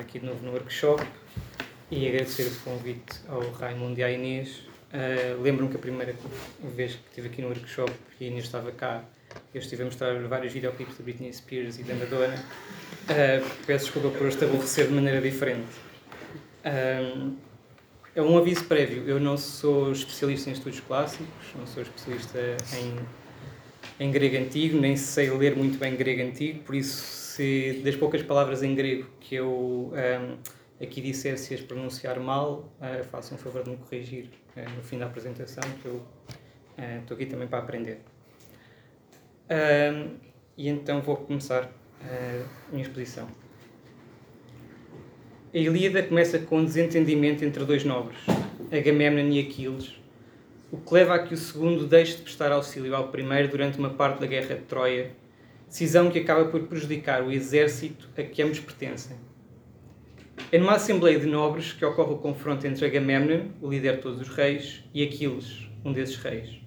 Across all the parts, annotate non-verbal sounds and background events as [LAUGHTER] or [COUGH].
aqui de novo no workshop e agradecer o convite ao Raimundo e à Inês. Uh, Lembro-me que a primeira vez que estive aqui no workshop e a Inês estava cá, eu estive a mostrar vários videoclipes de Britney Spears e da Madonna. Uh, peço desculpa por estabelecer de maneira diferente. Uh, é um aviso prévio, eu não sou especialista em estudos clássicos, não sou especialista em, em grego antigo, nem sei ler muito bem grego antigo, por isso se das poucas palavras em grego que eu um, aqui disser se as pronunciar mal, uh, façam um favor de me corrigir uh, no fim da apresentação, que eu estou uh, aqui também para aprender. Um, e então vou começar a minha exposição. A Ilíada começa com um desentendimento entre dois nobres, Agamemnon e Aquiles, o que leva a que o segundo deixe de prestar auxílio ao primeiro durante uma parte da guerra de Troia decisão que acaba por prejudicar o exército a que ambos pertencem. É numa Assembleia de Nobres que ocorre o confronto entre Agamemnon, o líder de todos os reis, e Aquiles, um desses reis.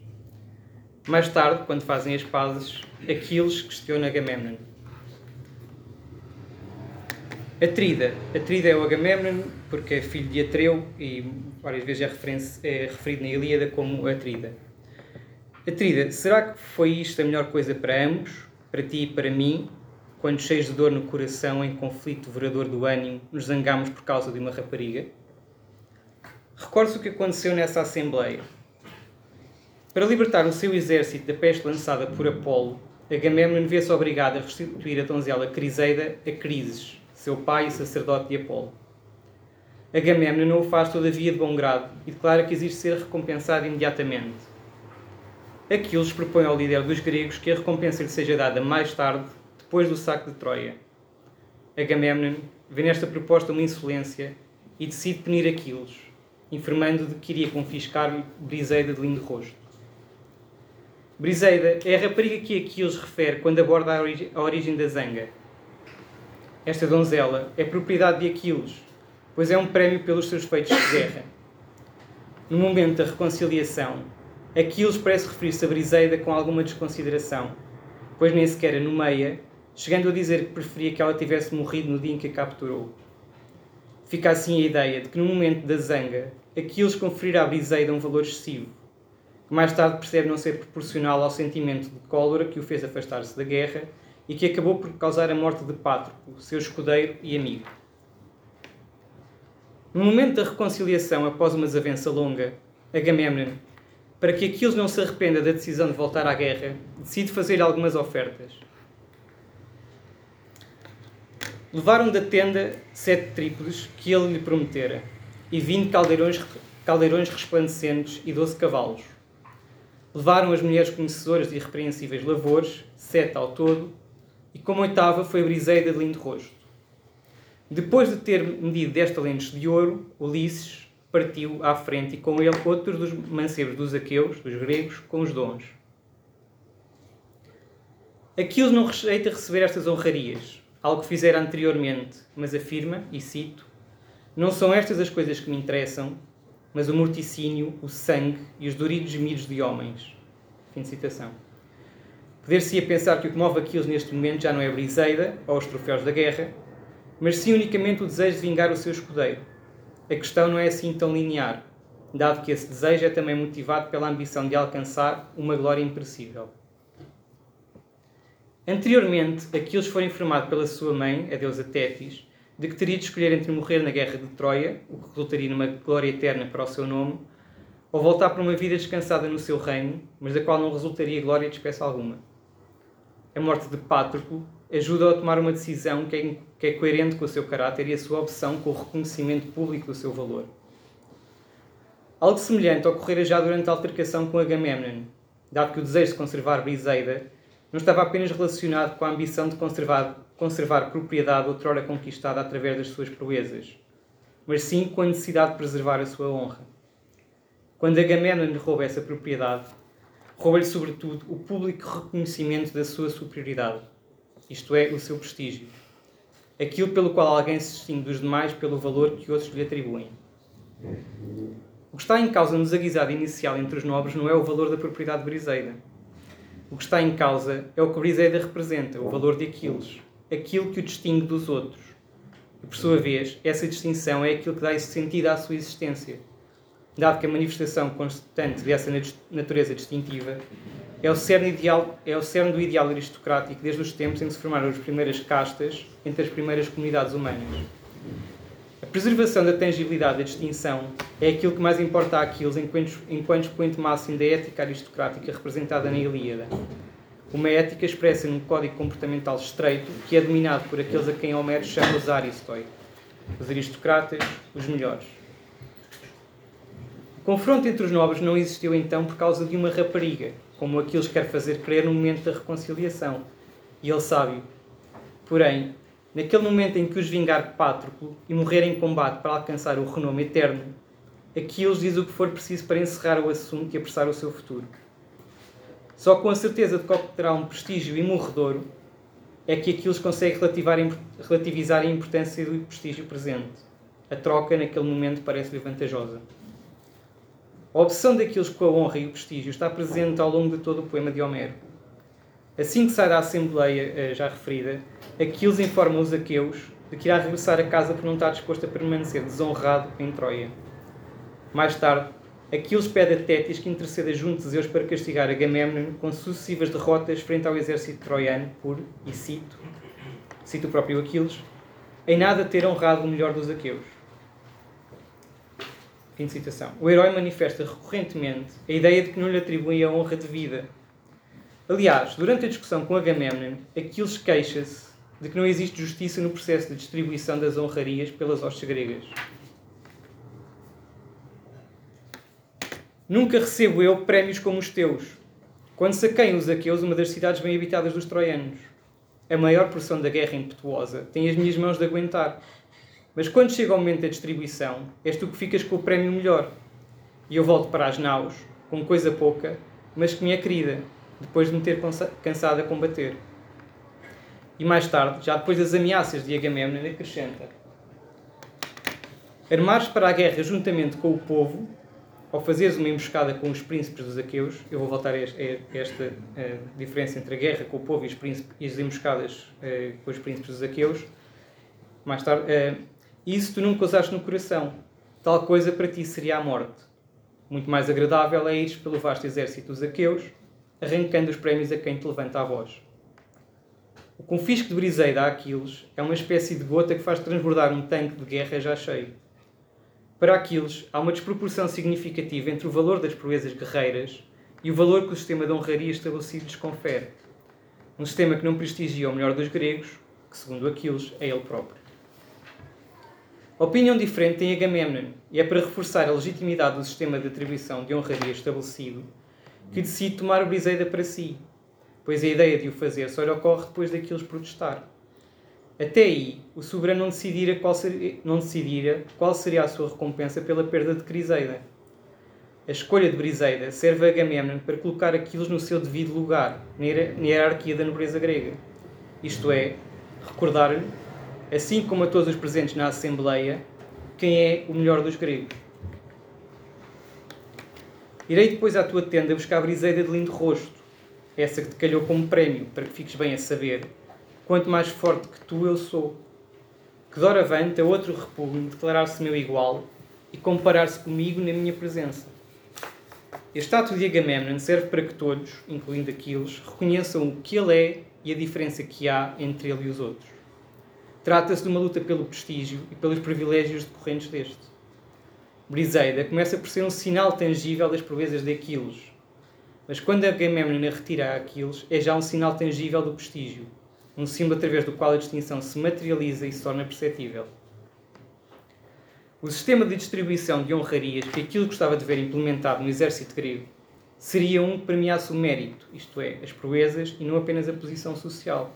Mais tarde, quando fazem as pazes, Aquiles questiona Agamemnon. Atrida. Atrida é o Agamemnon porque é filho de Atreu e várias vezes é, é referido na Ilíada como Atrida. Atrida, será que foi isto a melhor coisa para ambos? Para ti e para mim, quando cheios de dor no coração, em conflito devorador do ânimo, nos zangamos por causa de uma rapariga? Recorde-se o que aconteceu nessa assembleia. Para libertar o seu exército da peste lançada por Apolo, Agamemnon vê-se obrigado a restituir a donzela Criseida a Crises, seu pai e sacerdote de Apolo. Agamemnon não o faz todavia de bom grado e declara que exige ser recompensado imediatamente. Aquiles propõe ao líder dos gregos que a recompensa lhe seja dada mais tarde, depois do saque de Troia. Agamemnon vê nesta proposta uma insolência e decide punir Aquiles, informando de que iria confiscar-lhe Briseida de lindo rosto. Briseida é a rapariga que Aquiles refere quando aborda a, origem, a origem da zanga. Esta donzela é propriedade de Aquiles, pois é um prémio pelos seus feitos de guerra. No momento da reconciliação, Aquiles parece referir-se a Briseida com alguma desconsideração, pois nem sequer a nomeia, chegando a dizer que preferia que ela tivesse morrido no dia em que a capturou. Fica assim a ideia de que no momento da zanga, Aquiles conferirá a Briseida um valor excessivo, que mais tarde percebe não ser proporcional ao sentimento de cólera que o fez afastar-se da guerra e que acabou por causar a morte de Pátroco, seu escudeiro e amigo. No momento da reconciliação após uma desavença longa, Agamemnon para que Aquiles não se arrependa da decisão de voltar à guerra, decide fazer algumas ofertas. Levaram da tenda sete trípodes que ele lhe prometera, e vinte caldeirões, caldeirões resplandecentes e doze cavalos. Levaram as mulheres conhecedoras de irrepreensíveis lavores, sete ao todo, e como oitava foi a Briseida de lindo rosto. Depois de ter medido desta lentes de ouro, Ulisses, partiu à frente e com ele outros dos mancebos dos aqueus, dos gregos, com os dons. Aquiles não rejeita receber estas honrarias, algo que fizera anteriormente, mas afirma, e cito, não são estas as coisas que me interessam, mas o morticínio, o sangue e os doridos gemidos de homens. Fim de citação. Poder-se-ia pensar que o que move Aquiles neste momento já não é a briseida ou os troféus da guerra, mas sim unicamente o desejo de vingar o seu escudeiro a questão não é assim tão linear, dado que esse desejo é também motivado pela ambição de alcançar uma glória imperecível. Anteriormente, Aquiles foi informado pela sua mãe, a deusa Tétis, de que teria de escolher entre morrer na guerra de Troia, o que resultaria numa glória eterna para o seu nome, ou voltar para uma vida descansada no seu reino, mas da qual não resultaria glória de espécie alguma. A morte de Pátroclo ajuda-o a tomar uma decisão que é, que é coerente com o seu caráter e a sua opção com o reconhecimento público do seu valor. Algo semelhante ocorrera já durante a altercação com Agamemnon, dado que o desejo de conservar Briseida não estava apenas relacionado com a ambição de conservar, conservar propriedade outrora conquistada através das suas proezas, mas sim com a necessidade de preservar a sua honra. Quando Agamemnon rouba essa propriedade, rouba-lhe sobretudo o público reconhecimento da sua superioridade isto é, o seu prestígio. Aquilo pelo qual alguém se distingue dos demais pelo valor que outros lhe atribuem. O que está em causa no desaguisado inicial entre os nobres não é o valor da propriedade de Briseida. O que está em causa é o que Briseida representa, o valor de Aquiles, aquilo que o distingue dos outros. E, por sua vez, essa distinção é aquilo que dá esse sentido à sua existência, dado que a manifestação constante dessa natureza distintiva é o cerne, ideal, é o cerne do ideal aristocrático desde os tempos em que se formaram as primeiras castas entre as primeiras comunidades humanas. A preservação da tangibilidade da distinção é aquilo que mais importa àqueles enquanto, enquanto expoente máximo da ética aristocrática representada na Ilíada. Uma ética expressa num código comportamental estreito que é dominado por aqueles a quem Homero chama os aristoi, os aristocratas, os melhores. O confronto entre os nobres não existiu então por causa de uma rapariga, como aqueles quer fazer crer no momento da reconciliação. E ele sabe. Porém, naquele momento em que os vingar Pátroclo e morrer em combate para alcançar o renome eterno, Aquiles diz o que for preciso para encerrar o assunto e apressar o seu futuro. Só com a certeza de que obterá um prestígio imorredouro é que Aquiles consegue relativizar a importância do prestígio presente. A troca, naquele momento, parece-lhe vantajosa. A obsessão daqueles com a honra e o prestígio está presente ao longo de todo o poema de Homero. Assim que sai da Assembleia eh, já referida, Aquiles informa os aqueus de que irá regressar a casa por não estar disposto a permanecer desonrado em Troia. Mais tarde, Aquiles pede a Tétis que interceda junto de Zeus para castigar Agamemnon com sucessivas derrotas frente ao exército troiano por, e cito, cito o próprio Aquiles, em nada ter honrado o melhor dos aqueus. Fim de citação. O herói manifesta recorrentemente a ideia de que não lhe atribui a honra de vida. Aliás, durante a discussão com Agamemnon, Aquiles queixa-se de que não existe justiça no processo de distribuição das honrarias pelas hostes gregas. Nunca recebo eu prémios como os teus, quando saquei os aqueus uma das cidades bem habitadas dos troianos. A maior porção da guerra impetuosa tem as minhas mãos de aguentar. Mas quando chega o momento da distribuição, és tu que ficas com o prémio melhor. E eu volto para as naus, com coisa pouca, mas que me é querida, depois de me ter cansado a combater. E mais tarde, já depois das ameaças de Agamemnon, acrescenta: Armares para a guerra juntamente com o povo, ao fazeres uma emboscada com os príncipes dos aqueus, eu vou voltar a esta uh, diferença entre a guerra com o povo e, príncipes, e as emboscadas uh, com os príncipes dos aqueus, mais tarde, uh, isso tu nunca usaste no coração. Tal coisa para ti seria a morte. Muito mais agradável é ires pelo vasto exército dos aqueus, arrancando os prémios a quem te levanta a voz. O confisco de Briseida a Aquiles é uma espécie de gota que faz transbordar um tanque de guerra já cheio. Para Aquiles, há uma desproporção significativa entre o valor das proezas guerreiras e o valor que o sistema de honraria estabelecido lhes confere. Um sistema que não prestigia o melhor dos gregos, que, segundo Aquiles, é ele próprio. Opinião diferente tem Agamemnon, e é para reforçar a legitimidade do sistema de atribuição de honraria estabelecido que decide tomar o Briseida para si, pois a ideia de o fazer só lhe ocorre depois daqueles protestar. Até aí, o soberano não decidira, qual seria, não decidira qual seria a sua recompensa pela perda de Criseida. A escolha de Briseida serve a Agamemnon para colocar Aquiles no seu devido lugar, na hierarquia da nobreza grega. Isto é, recordar-lhe assim como a todos os presentes na Assembleia, quem é o melhor dos gregos. Irei depois à tua tenda buscar a briseida de lindo rosto, essa que te calhou como prémio, para que fiques bem a saber, quanto mais forte que tu eu sou. Que doravante a outro repugno declarar-se meu igual e comparar-se comigo na minha presença. Este ato de Agamemnon serve para que todos, incluindo Aquiles, reconheçam o que ele é e a diferença que há entre ele e os outros. Trata-se de uma luta pelo prestígio e pelos privilégios decorrentes deste. Briseida começa por ser um sinal tangível das proezas de Aquiles, mas quando Agamemnon a retira a Aquiles, é já um sinal tangível do prestígio, um símbolo através do qual a distinção se materializa e se torna perceptível. O sistema de distribuição de honrarias que Aquiles gostava de ver implementado no exército grego seria um que premiasse o mérito, isto é, as proezas, e não apenas a posição social.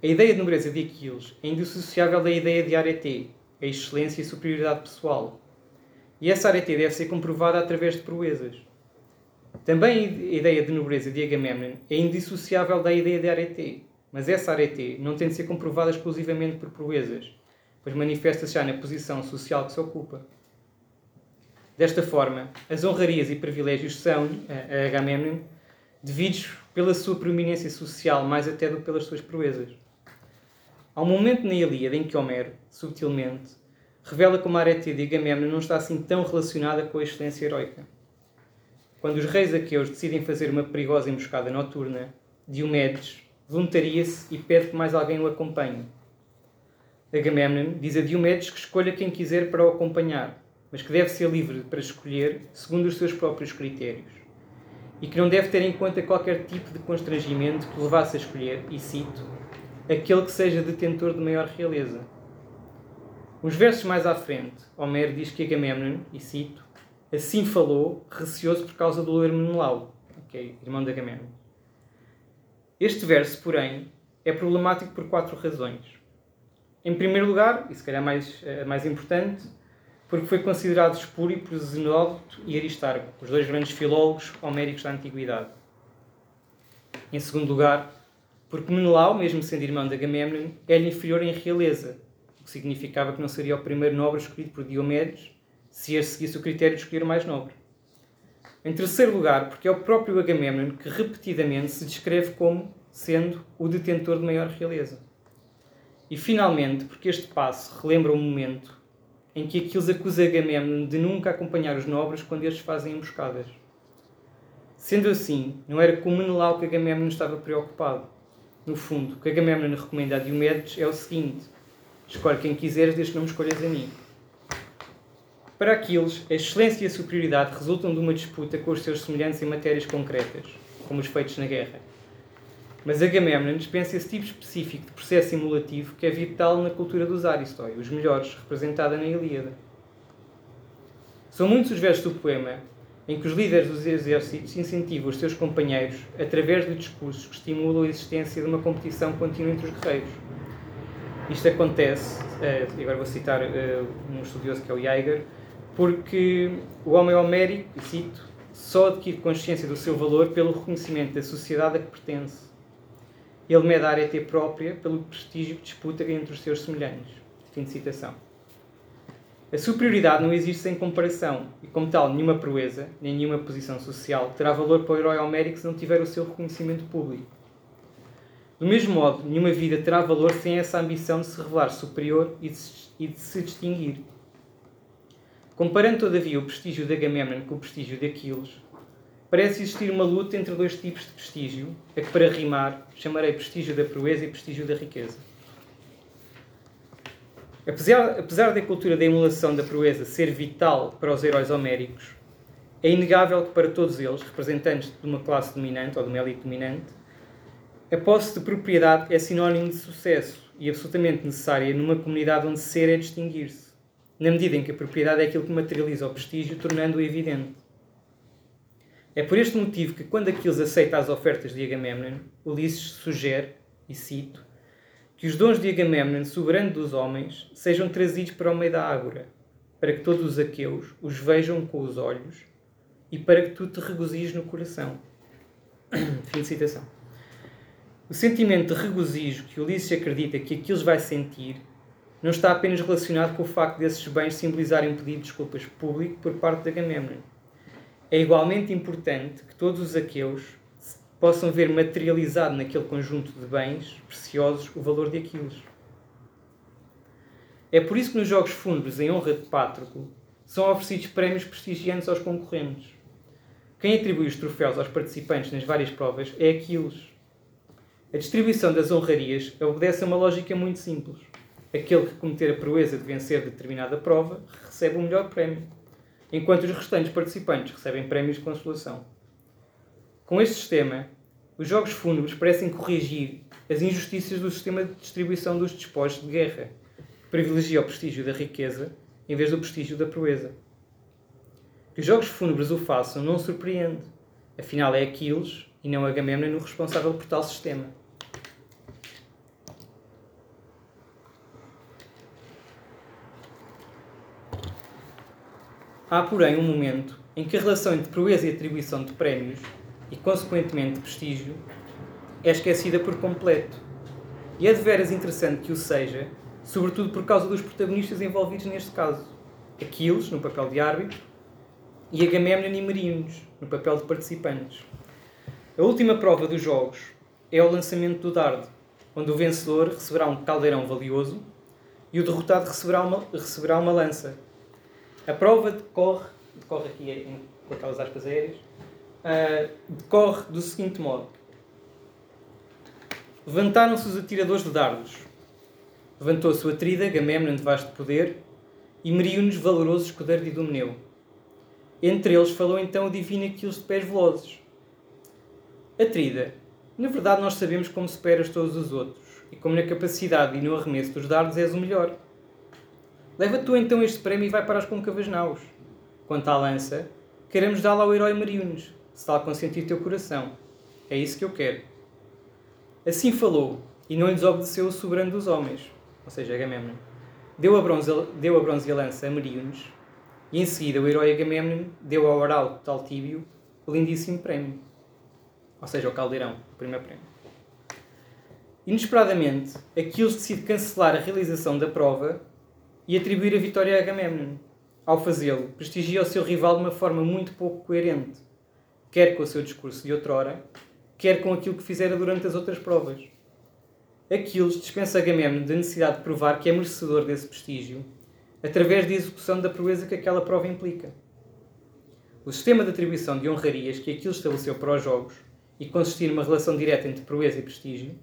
A ideia de nobreza de Aquiles é indissociável da ideia de arete, a excelência e superioridade pessoal. E essa arete deve ser comprovada através de proezas. Também a ideia de nobreza de Agamemnon é indissociável da ideia de arete, mas essa arete não tem de ser comprovada exclusivamente por proezas, pois manifesta-se já na posição social que se ocupa. Desta forma, as honrarias e privilégios são, a Agamemnon, devidos pela sua proeminência social mais até do que pelas suas proezas. Há um momento na Ilíada em que Homero, subtilmente, revela como a Aretia de Agamemnon não está assim tão relacionada com a excelência heroica. Quando os reis aqueus decidem fazer uma perigosa emboscada noturna, Diomedes voluntaria-se e pede que mais alguém o acompanhe. Agamemnon diz a Diomedes que escolha quem quiser para o acompanhar, mas que deve ser livre para escolher segundo os seus próprios critérios. E que não deve ter em conta qualquer tipo de constrangimento que o levasse a escolher, e cito, aquele que seja detentor de maior realeza. Uns versos mais à frente, Homero diz que Agamemnon, e cito, assim falou, receoso por causa do loiro Menelau, okay, irmão de Agamemnon. Este verso, porém, é problemático por quatro razões. Em primeiro lugar, e se calhar mais, eh, mais importante, porque foi considerado espúrio por Zenódoto e Aristarco, os dois grandes filólogos homéricos da Antiguidade. Em segundo lugar, porque Menelau, mesmo sendo irmão de Agamemnon, é-lhe inferior em realeza, o que significava que não seria o primeiro nobre escolhido por Diomedes se este seguisse o critério de escolher o mais nobre. Em terceiro lugar, porque é o próprio Agamemnon que repetidamente se descreve como sendo o detentor de maior realeza. E finalmente, porque este passo relembra o momento em que Aquiles acusa Agamemnon de nunca acompanhar os nobres quando estes fazem emboscadas. Sendo assim, não era com Menelau que Agamemnon estava preocupado. No fundo, o que Agamemnon recomenda a Diomedes é o seguinte: escolhe quem quiseres, desde que não me escolhas a mim. Para Aquiles, a excelência e a superioridade resultam de uma disputa com os seus semelhantes em matérias concretas, como os feitos na guerra. Mas Agamemnon dispensa esse tipo específico de processo simulativo que é vital na cultura dos Aristoi, os melhores, representada na Ilíada. São muitos os versos do poema em que os líderes dos exércitos incentivam os seus companheiros através de discursos que estimulam a existência de uma competição contínua entre os guerreiros. Isto acontece, eh, e agora vou citar eh, um estudioso que é o Jaeger, porque o homem homérico, e cito, só adquire consciência do seu valor pelo reconhecimento da sociedade a que pertence ele mede a arete própria pelo prestígio que disputa entre os seus semelhantes. Fim de citação. A superioridade não existe sem comparação, e como tal, nenhuma proeza, nem nenhuma posição social terá valor para o herói homérico se não tiver o seu reconhecimento público. Do mesmo modo, nenhuma vida terá valor sem essa ambição de se revelar superior e de se distinguir. Comparando, todavia, o prestígio de Agamemnon com o prestígio de Aquiles, parece existir uma luta entre dois tipos de prestígio, a que, para rimar, chamarei prestígio da proeza e prestígio da riqueza. Apesar, apesar da cultura da emulação da proeza ser vital para os heróis homéricos, é inegável que para todos eles, representantes de uma classe dominante ou de uma elite dominante, a posse de propriedade é sinónimo de sucesso e absolutamente necessária numa comunidade onde ser é distinguir-se, na medida em que a propriedade é aquilo que materializa o prestígio, tornando-o evidente. É por este motivo que, quando Aquiles aceita as ofertas de Agamemnon, Ulisses sugere, e cito, que os dons de Agamemnon, soberano dos homens, sejam trazidos para o meio da ágora, para que todos os aqueus os vejam com os olhos e para que tu te regozijes no coração. Fim de citação. O sentimento de regozijo que Ulisses acredita que Aquiles vai sentir não está apenas relacionado com o facto desses bens simbolizarem um pedido de desculpas público por parte de Agamemnon é igualmente importante que todos os aqueus possam ver materializado naquele conjunto de bens preciosos o valor de Aquiles. É por isso que nos jogos fúnebres em honra de Pátroclo são oferecidos prémios prestigiantes aos concorrentes. Quem atribui os troféus aos participantes nas várias provas é Aquiles. A distribuição das honrarias obedece a uma lógica muito simples. Aquele que cometer a proeza de vencer determinada prova recebe o melhor prémio enquanto os restantes participantes recebem prémios de consolação. Com este sistema, os jogos fúnebres parecem corrigir as injustiças do sistema de distribuição dos despojos de guerra, que privilegia o prestígio da riqueza em vez do prestígio da proeza. Que os jogos fúnebres o façam não surpreende, afinal é Aquiles e não Agamemnon o responsável por tal sistema. Há, porém, um momento em que a relação entre proeza e atribuição de prémios, e consequentemente de prestígio, é esquecida por completo. E é de veras interessante que o seja, sobretudo por causa dos protagonistas envolvidos neste caso. Aquiles, no papel de árbitro, e Agamemnon e Maríones, no papel de participantes. A última prova dos jogos é o lançamento do dardo, onde o vencedor receberá um caldeirão valioso e o derrotado receberá uma, receberá uma lança. A prova decorre, decorre aqui em, com aquelas aspas aéreas, uh, decorre do seguinte modo. Levantaram-se os atiradores de dardos. Levantou-se o Atrida, Agamemnon de vasto poder, e Meriones, valoroso escudeiro de Idomeneu. Entre eles falou então o divino Aquiles de pés velozes. Atrida, na verdade nós sabemos como superas todos os outros, e como na capacidade e no arremesso dos dardos és o melhor. Leva tu então este prémio e vai para as côncavas naus. Quanto à lança, queremos dá-la ao herói Meriones, se tal consentir teu coração. É isso que eu quero. Assim falou, e não lhes obedeceu o soberano dos homens, ou seja, Agamemnon. Deu a bronze, deu a, bronze a lança a Meriones, e em seguida o herói Agamemnon deu ao arauto Taltíbio o lindíssimo prémio. Ou seja, o caldeirão, o primeiro prémio. Inesperadamente, Aquiles decide cancelar a realização da prova e atribuir a vitória a Agamemnon. Ao fazê-lo, prestigia o seu rival de uma forma muito pouco coerente, quer com o seu discurso de outrora, quer com aquilo que fizera durante as outras provas. Aquiles dispensa Agamemnon da necessidade de provar que é merecedor desse prestígio, através da execução da proeza que aquela prova implica. O sistema de atribuição de honrarias que Aquiles estabeleceu para os jogos, e consistir numa relação direta entre proeza e prestígio,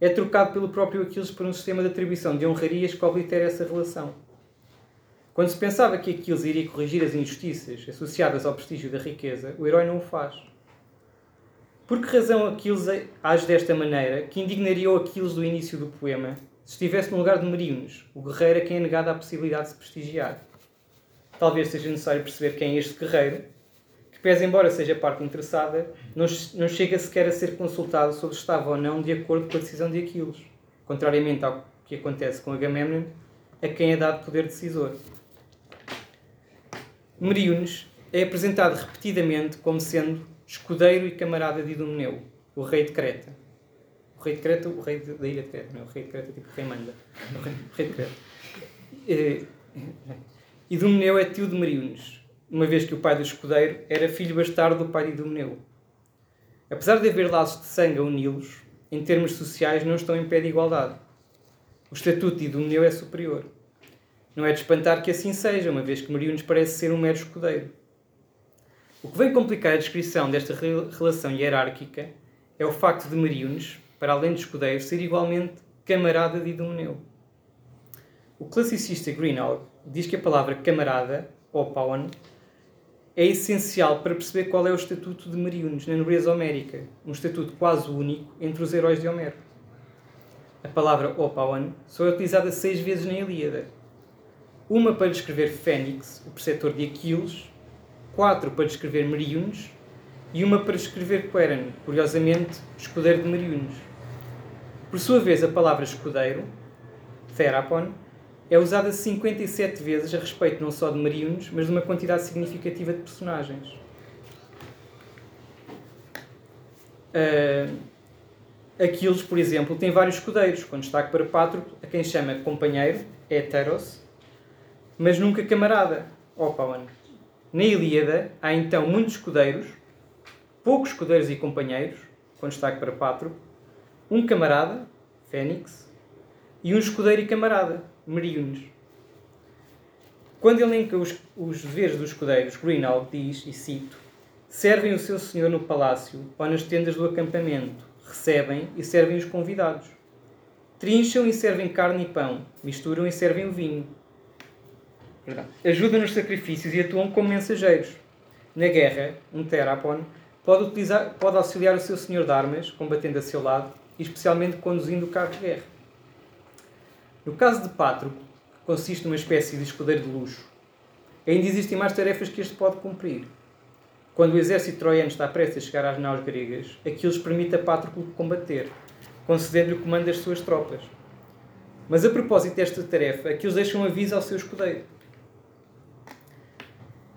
é trocado pelo próprio Aquiles por um sistema de atribuição de honrarias que oblitere essa relação. Quando se pensava que Aquiles iria corrigir as injustiças associadas ao prestígio da riqueza, o herói não o faz. Por que razão Aquiles age desta maneira, que indignaria o Aquiles do início do poema, se estivesse no lugar de Meriones, o guerreiro a quem é negada a possibilidade de se prestigiar? Talvez seja necessário perceber quem é este guerreiro, que, pese embora seja parte interessada, não, não chega sequer a ser consultado sobre se estava ou não de acordo com a decisão de Aquiles, contrariamente ao que acontece com Agamemnon, a quem é dado poder decisor. Meriones é apresentado repetidamente como sendo escudeiro e camarada de Idomeneu, o rei de Creta. O rei de Creta, o rei da ilha de Creta, não é? O rei de Creta é tipo o rei manda. O rei, o rei de Creta. Eh, Idomeneu é tio de Meriones, uma vez que o pai do escudeiro era filho bastardo do pai de Idomeneu. Apesar de haver laços de sangue a uni-los, em termos sociais não estão em pé de igualdade. O estatuto de Idomeneu é superior. Não é de espantar que assim seja, uma vez que Meriones parece ser um mero escudeiro. O que vem complicar a descrição desta relação hierárquica é o facto de Meriones, para além de escudeiro, ser igualmente camarada de Idomeneu. O classicista Greenhalgh diz que a palavra camarada, ou pawan, é essencial para perceber qual é o estatuto de Meriones na nobreza homérica, um estatuto quase único entre os heróis de Homero. A palavra Opawan só é utilizada seis vezes na Ilíada. Uma para descrever Fênix, o preceptor de Aquiles, quatro para descrever Meriones e uma para descrever Queran, curiosamente, escudeiro de Meriones. Por sua vez, a palavra escudeiro, Therapon, é usada 57 vezes a respeito não só de Meriones, mas de uma quantidade significativa de personagens. Uh, Aquiles, por exemplo, tem vários escudeiros, com destaque para Patroclo, a quem chama companheiro, heteros, mas nunca camarada, Opawan. Na Ilíada há então muitos escudeiros, poucos escudeiros e companheiros, com destaque para Patro, um camarada, Fênix, e um escudeiro e camarada, Meriones. Quando elenca os, os deveres dos escudeiros, Greenhalgh diz, e cito, servem o seu senhor no palácio ou nas tendas do acampamento, recebem e servem os convidados. Trincham e servem carne e pão, misturam e servem o vinho ajudam nos sacrifícios e atuam como mensageiros. Na guerra, um terapon pode, utilizar, pode auxiliar o seu senhor de armas, combatendo a seu lado, e especialmente conduzindo o carro de guerra. No caso de Patroclo, que consiste numa espécie de escudeiro de luxo, ainda existem mais tarefas que este pode cumprir. Quando o exército troiano está prestes a chegar às naus gregas, Aquiles permite a Patroclo combater, concedendo-lhe o comando das suas tropas. Mas a propósito desta tarefa, Aquiles deixa um aviso ao seu escudeiro.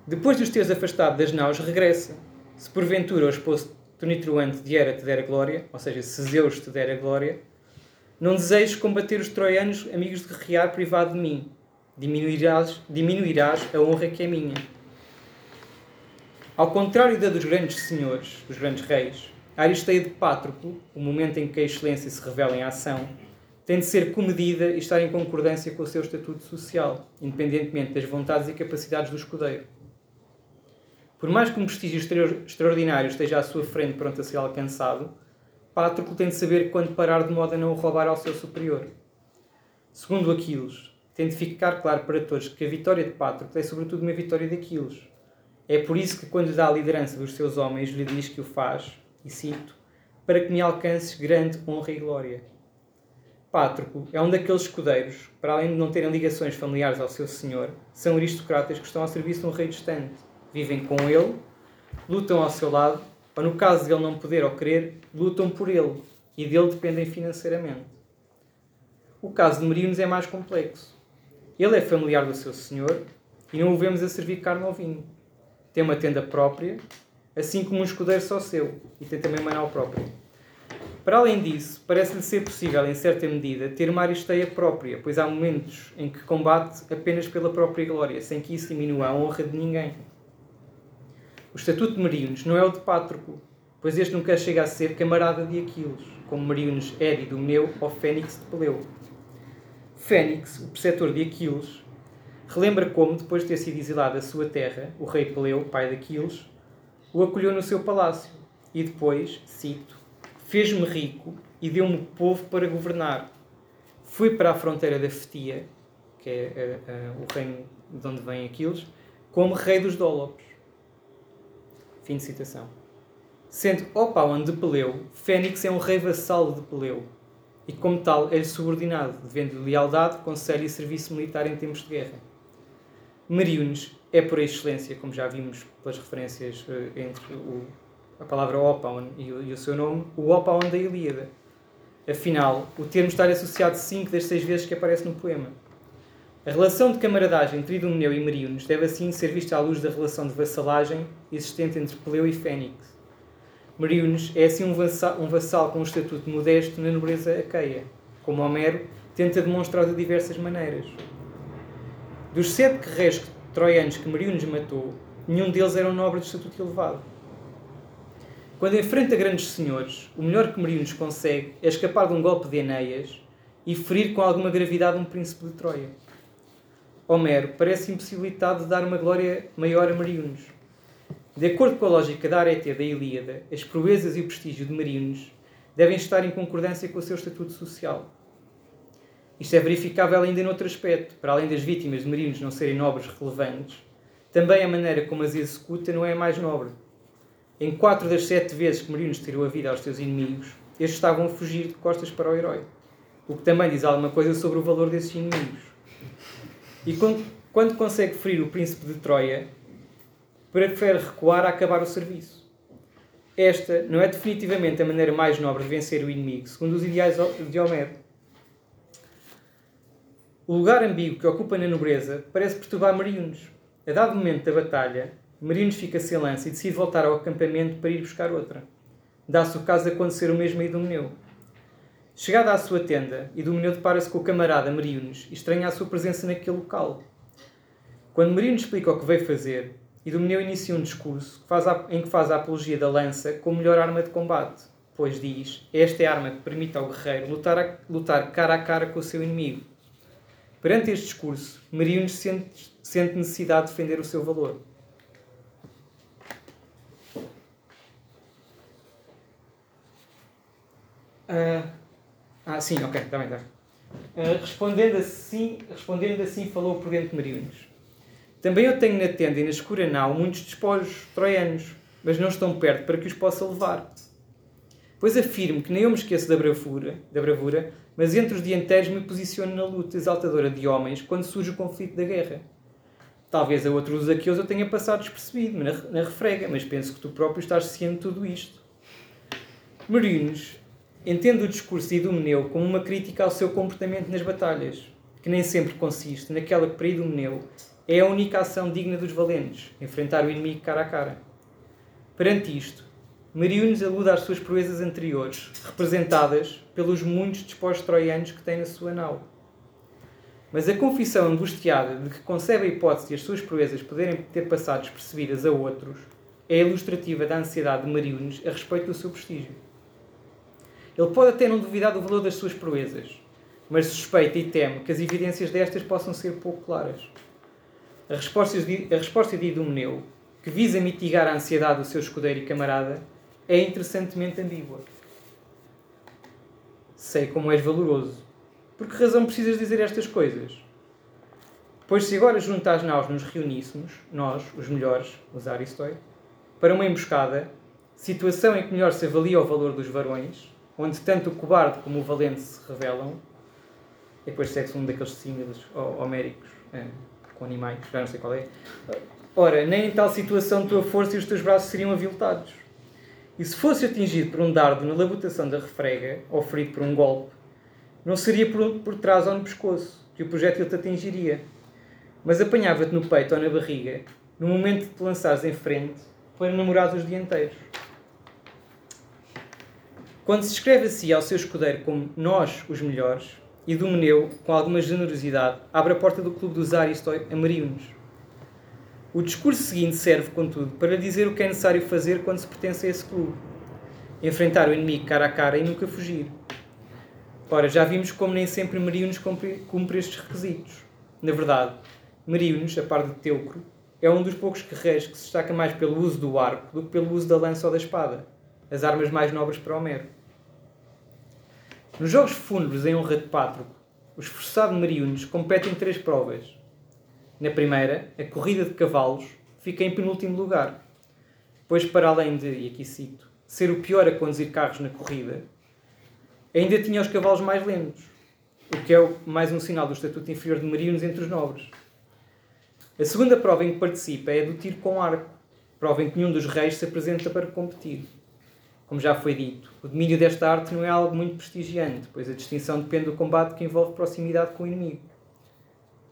Depois de os teres afastado das naus, regressa. Se porventura o esposo tonitruante de Hera te der a glória, ou seja, se Zeus te der a glória, não desejes combater os troianos, amigos de guerrear privado de mim. Diminuirás, diminuirás a honra que é minha. Ao contrário da dos grandes senhores, dos grandes reis, A Aristeia de Pátroclo, o momento em que a excelência se revela em ação, tem de ser comedida e estar em concordância com o seu estatuto social, independentemente das vontades e capacidades do escudeiro. Por mais que um prestígio extraordinário esteja à sua frente pronto a ser alcançado, Pátroclo tem de saber quando parar de modo a não o roubar ao seu superior. Segundo Aquiles, tem de ficar claro para todos que a vitória de Pátroclo é sobretudo uma vitória de Aquiles. É por isso que quando dá a liderança dos seus homens, lhe diz que o faz, e cito, para que me alcances grande honra e glória. Pátroclo é um daqueles escudeiros, para além de não terem ligações familiares ao seu senhor, são aristocratas que estão ao serviço de um rei distante. Vivem com ele, lutam ao seu lado, ou no caso de ele não poder ou querer, lutam por ele e dele dependem financeiramente. O caso de Meriones é mais complexo. Ele é familiar do seu senhor e não o vemos a servir carne ao vinho. Tem uma tenda própria, assim como um escudeiro só seu, e tem também uma nau própria. Para além disso, parece-lhe ser possível, em certa medida, ter uma aristeia própria, pois há momentos em que combate apenas pela própria glória, sem que isso diminua a honra de ninguém. O estatuto de Meriones não é o de Pátroclo, pois este nunca chega a ser camarada de Aquiles, como Meriones é de Idomeneu ou Fênix de Peleu. Fênix, o preceptor de Aquiles, relembra como, depois de ter sido exilado da sua terra, o rei Peleu, pai de Aquiles, o acolheu no seu palácio e depois, cito, Fez-me rico e deu-me povo para governar. Fui para a fronteira da Fetia, que é uh, uh, o reino de onde vem Aquiles, como rei dos Dólopos. Fim de citação. Sendo Opaon de Peleu, Fênix é um rei vassalo de Peleu, e como tal é-lhe subordinado, devendo lealdade, conselho e serviço militar em tempos de guerra. Meriones é por excelência, como já vimos pelas referências uh, entre o a palavra Opaon e, e o seu nome, o Opaon da Ilíada. Afinal, o termo está associado cinco das seis vezes que aparece no poema. A relação de camaradagem entre Idomeneu e Meriones deve assim ser vista à luz da relação de vassalagem existente entre Peleu e Fênix. Meriones é assim um vassal, um vassal com um estatuto modesto na nobreza aqueia, como Homero tenta demonstrar de diversas maneiras. Dos sete guerreiros troianos que Meriones matou, nenhum deles era um nobre de estatuto elevado. Quando enfrenta grandes senhores, o melhor que Meriones consegue é escapar de um golpe de Enéas e ferir com alguma gravidade um príncipe de Troia. Homero parece impossibilitado de dar uma glória maior a Meriones. De acordo com a lógica da Areté da Ilíada, as proezas e o prestígio de Meriones devem estar em concordância com o seu estatuto social. Isto é verificável ainda noutro aspecto. Para além das vítimas de Meriones não serem nobres relevantes, também a maneira como as executa não é mais nobre em quatro das sete vezes que Meriones tirou a vida aos seus inimigos, estes estavam a fugir de costas para o herói. O que também diz alguma coisa sobre o valor desses inimigos. E quando, quando consegue ferir o príncipe de Troia, prefere recuar a acabar o serviço. Esta não é definitivamente a maneira mais nobre de vencer o inimigo, segundo os ideais de Homero. O lugar ambíguo que ocupa na nobreza parece perturbar Meriones. A dado momento da batalha, Marinos fica sem lança e decide voltar ao acampamento para ir buscar outra. Dá-se o caso de acontecer o mesmo a Idomeneu. Chegada à sua tenda, Idomeneu depara-se com o camarada Meriones e estranha a sua presença naquele local. Quando Meriones explica o que veio fazer, Idomeneu inicia um discurso em que faz a apologia da lança como melhor arma de combate, pois diz, esta é a arma que permite ao guerreiro lutar, a, lutar cara a cara com o seu inimigo. Perante este discurso, Meriones sente, sente necessidade de defender o seu valor. Uh, ah, sim, ok, está bem, está bem. Uh, respondendo, assim, respondendo assim, falou o prudente Mariunos. Também eu tenho na tenda e na escura nau muitos despojos troianos, mas não estão perto para que os possa levar. Pois afirmo que nem eu me esqueço da bravura, da bravura, mas entre os dianteiros me posiciono na luta exaltadora de homens quando surge o conflito da guerra. Talvez a outros aqueus eu tenha passado despercebido na, na refrega, mas penso que tu próprio estás ciente de tudo isto. Marinos Entendo o discurso de Idomeneu como uma crítica ao seu comportamento nas batalhas, que nem sempre consiste naquela que para Idomeneu é a única ação digna dos valentes, enfrentar o inimigo cara a cara. Perante isto, Meriones aluda às suas proezas anteriores, representadas pelos muitos despojos troianos que tem na sua nau. Mas a confissão angustiada de que concebe a hipótese de as suas proezas poderem ter passado despercebidas a outros é ilustrativa da ansiedade de Mariunes a respeito do seu prestígio. Ele pode até não duvidar do valor das suas proezas, mas suspeita e teme que as evidências destas possam ser pouco claras. A resposta de, a que visa mitigar a ansiedade do seu escudeiro e camarada, é interessantemente ambígua. Sei como és valoroso. Por que razão precisas dizer estas coisas? Pois se agora junto às naus nos reuníssemos, nós, os melhores, os Aristoi, para uma emboscada, situação em que melhor se avalia o valor dos varões, onde tanto o cobarde como o valente se revelam, e depois segue-se um daqueles símiles homéricos é, com animais, já não sei qual é. Ora, nem em tal situação tua força e os teus braços seriam aviltados. E se fosse atingido por um dardo na labutação da refrega, ou ferido por um golpe, não seria por, por trás ou no pescoço que o projétil te atingiria, mas apanhava-te no peito ou na barriga, no momento de te lançares em frente, para namorar os dianteiros. Quando se escreve assim ao seu escudeiro como nós, os melhores, e do Meneu, com alguma generosidade, abre a porta do clube dos Aristoi a Mariunos. O discurso seguinte serve, contudo, para dizer o que é necessário fazer quando se pertence a esse clube. Enfrentar o inimigo cara a cara e nunca fugir. Ora, já vimos como nem sempre Mariunos cumpre, cumpre estes requisitos. Na verdade, Mariunos, a par de Teucro, é um dos poucos guerreiros que se destaca mais pelo uso do arco do que pelo uso da lança ou da espada, as armas mais nobres para Homero. Nos jogos fúnebres em honra de Pátroco, os forçados mariunos competem em três provas. Na primeira, a corrida de cavalos fica em penúltimo lugar, pois para além de, e aqui cito, ser o pior a conduzir carros na corrida, ainda tinha os cavalos mais lentos, o que é mais um sinal do estatuto inferior de mariunos entre os nobres. A segunda prova em que participa é a do tiro com arco, prova em que nenhum dos reis se apresenta para competir. Como já foi dito, o domínio desta arte não é algo muito prestigiante, pois a distinção depende do combate que envolve proximidade com o inimigo.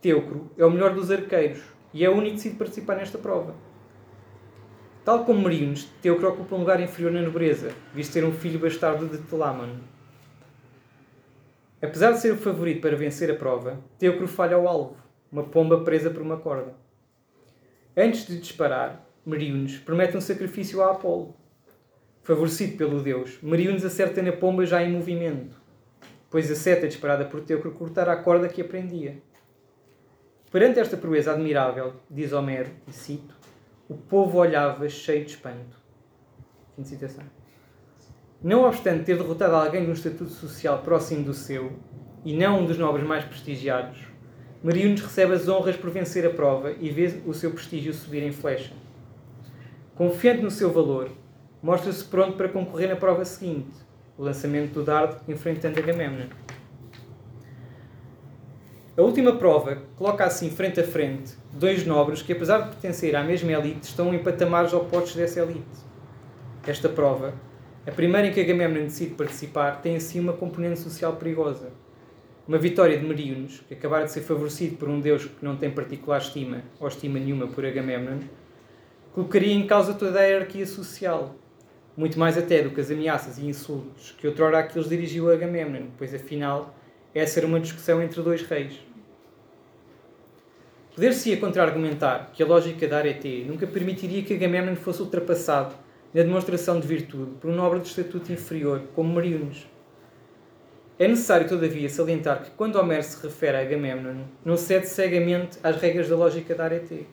Teucro é o melhor dos arqueiros e é o único que decide participar nesta prova. Tal como Meriones, Teucro ocupa um lugar inferior na nobreza, visto ser um filho bastardo de Telamon. Apesar de ser o favorito para vencer a prova, Teucro falha ao alvo, uma pomba presa por uma corda. Antes de disparar, Meriones promete um sacrifício a Apolo, favorecido pelo deus, Meriones acerta na pomba já em movimento, pois a seta disparada por Teucro cortara a corda que aprendia. Perante esta proeza admirável, diz Homero, e cito, o povo olhava cheio de espanto. Fim de citação. Não obstante ter derrotado alguém de um estatuto social próximo do seu, e não um dos nobres mais prestigiados, Meriones recebe as honras por vencer a prova e vê o seu prestígio subir em flecha. Confiante no seu valor, mostra-se pronto para concorrer na prova seguinte, o lançamento do dardo enfrentando Agamemnon. A última prova coloca assim frente a frente dois nobres que, apesar de pertencer à mesma elite, estão em patamares opostos dessa elite. Esta prova, a primeira em que Agamemnon decide participar, tem assim uma componente social perigosa. Uma vitória de Meriones, que acabar de ser favorecido por um deus que não tem particular estima ou estima nenhuma por Agamemnon, colocaria em causa toda a hierarquia social, muito mais até do que as ameaças e insultos que outrora Aquiles dirigiu a Agamemnon, pois afinal essa era uma discussão entre dois reis. Poder-se-ia contra-argumentar que a lógica da Arete nunca permitiria que Agamemnon fosse ultrapassado na demonstração de virtude por um nobre de estatuto inferior, como Meriones. É necessário, todavia, salientar que quando Homero se refere a Agamemnon, não cede cegamente às regras da lógica da Arete.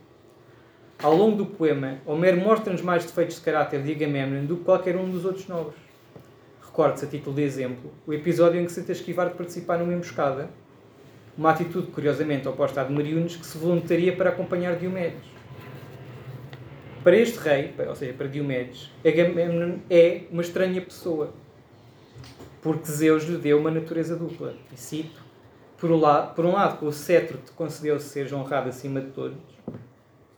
Ao longo do poema, Homero mostra-nos mais defeitos de caráter de Agamemnon do que qualquer um dos outros nobres. Recorde-se, a título de exemplo, o episódio em que se tenta esquivar de participar numa emboscada, uma atitude curiosamente oposta à de Meriones, que se voluntaria para acompanhar Diomedes. Para este rei, ou seja, para Diomedes, Agamemnon é uma estranha pessoa, porque Zeus lhe deu uma natureza dupla. E cito: por um lado, por um lado com o cetro te concedeu ser honrado acima de todos,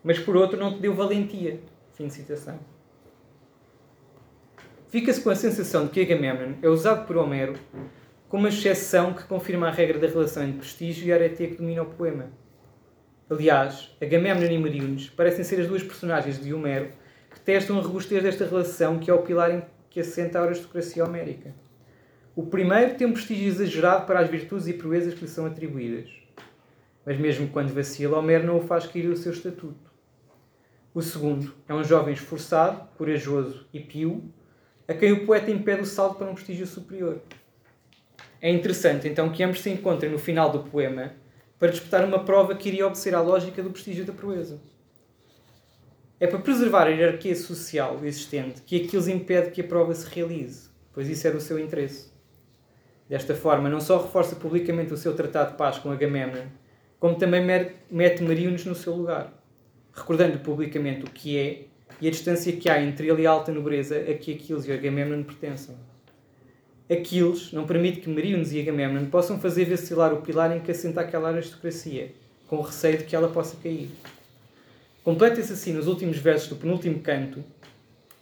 mas por outro não te deu valentia. Fim de citação. Fica-se com a sensação de que Agamemnon é usado por Homero como uma exceção que confirma a regra da relação entre prestígio e arete que domina o poema. Aliás, Agamemnon e Meriones parecem ser as duas personagens de Homero que testam a robustez desta relação que é o pilar em que assenta a aristocracia homérica. O primeiro tem um prestígio exagerado para as virtudes e proezas que lhe são atribuídas. Mas mesmo quando vacila, Homero não o faz cair do seu estatuto. O segundo é um jovem esforçado, corajoso e pio, a quem o poeta impede o salto para um prestígio superior. É interessante, então, que ambos se encontrem no final do poema para disputar uma prova que iria obedecer à lógica do prestígio da proeza. É para preservar a hierarquia social existente que Aquiles impede que a prova se realize, pois isso é do seu interesse. Desta forma, não só reforça publicamente o seu tratado de paz com Agamemnon, como também mete Maríones no seu lugar, recordando publicamente o que é e a distância que há entre ele e a alta nobreza a que Aquiles e Agamemnon pertencem. Aquiles não permite que Maríones e Agamemnon possam fazer vacilar o pilar em que assenta aquela aristocracia, com o receio de que ela possa cair. Completa-se assim nos últimos versos do penúltimo canto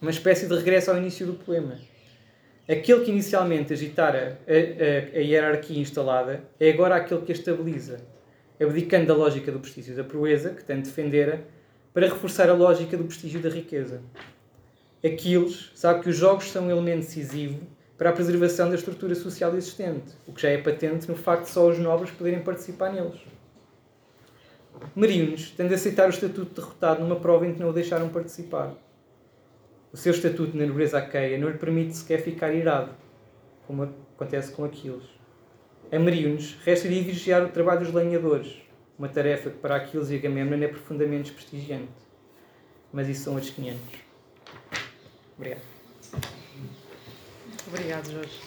uma espécie de regresso ao início do poema. Aquele que inicialmente agitara a, a, a hierarquia instalada é agora aquele que a estabiliza, abdicando da lógica do prestígio da proeza, que tanto defendera, para reforçar a lógica do prestígio da riqueza. Aquiles sabe que os jogos são um elemento decisivo para a preservação da estrutura social existente, o que já é patente no facto de só os nobres poderem participar neles. Maríones tem de aceitar o estatuto de derrotado numa prova em que não o deixaram participar. O seu estatuto na nobreza aqueia não lhe permite sequer ficar irado, como acontece com Aquiles. A Maríones resta-lhe vigiar o trabalho dos lenhadores, uma tarefa que para Aquiles e Agamemnon é profundamente desprestigiante. Mas isso são outros 500. Obrigado. Obrigado, Jorge.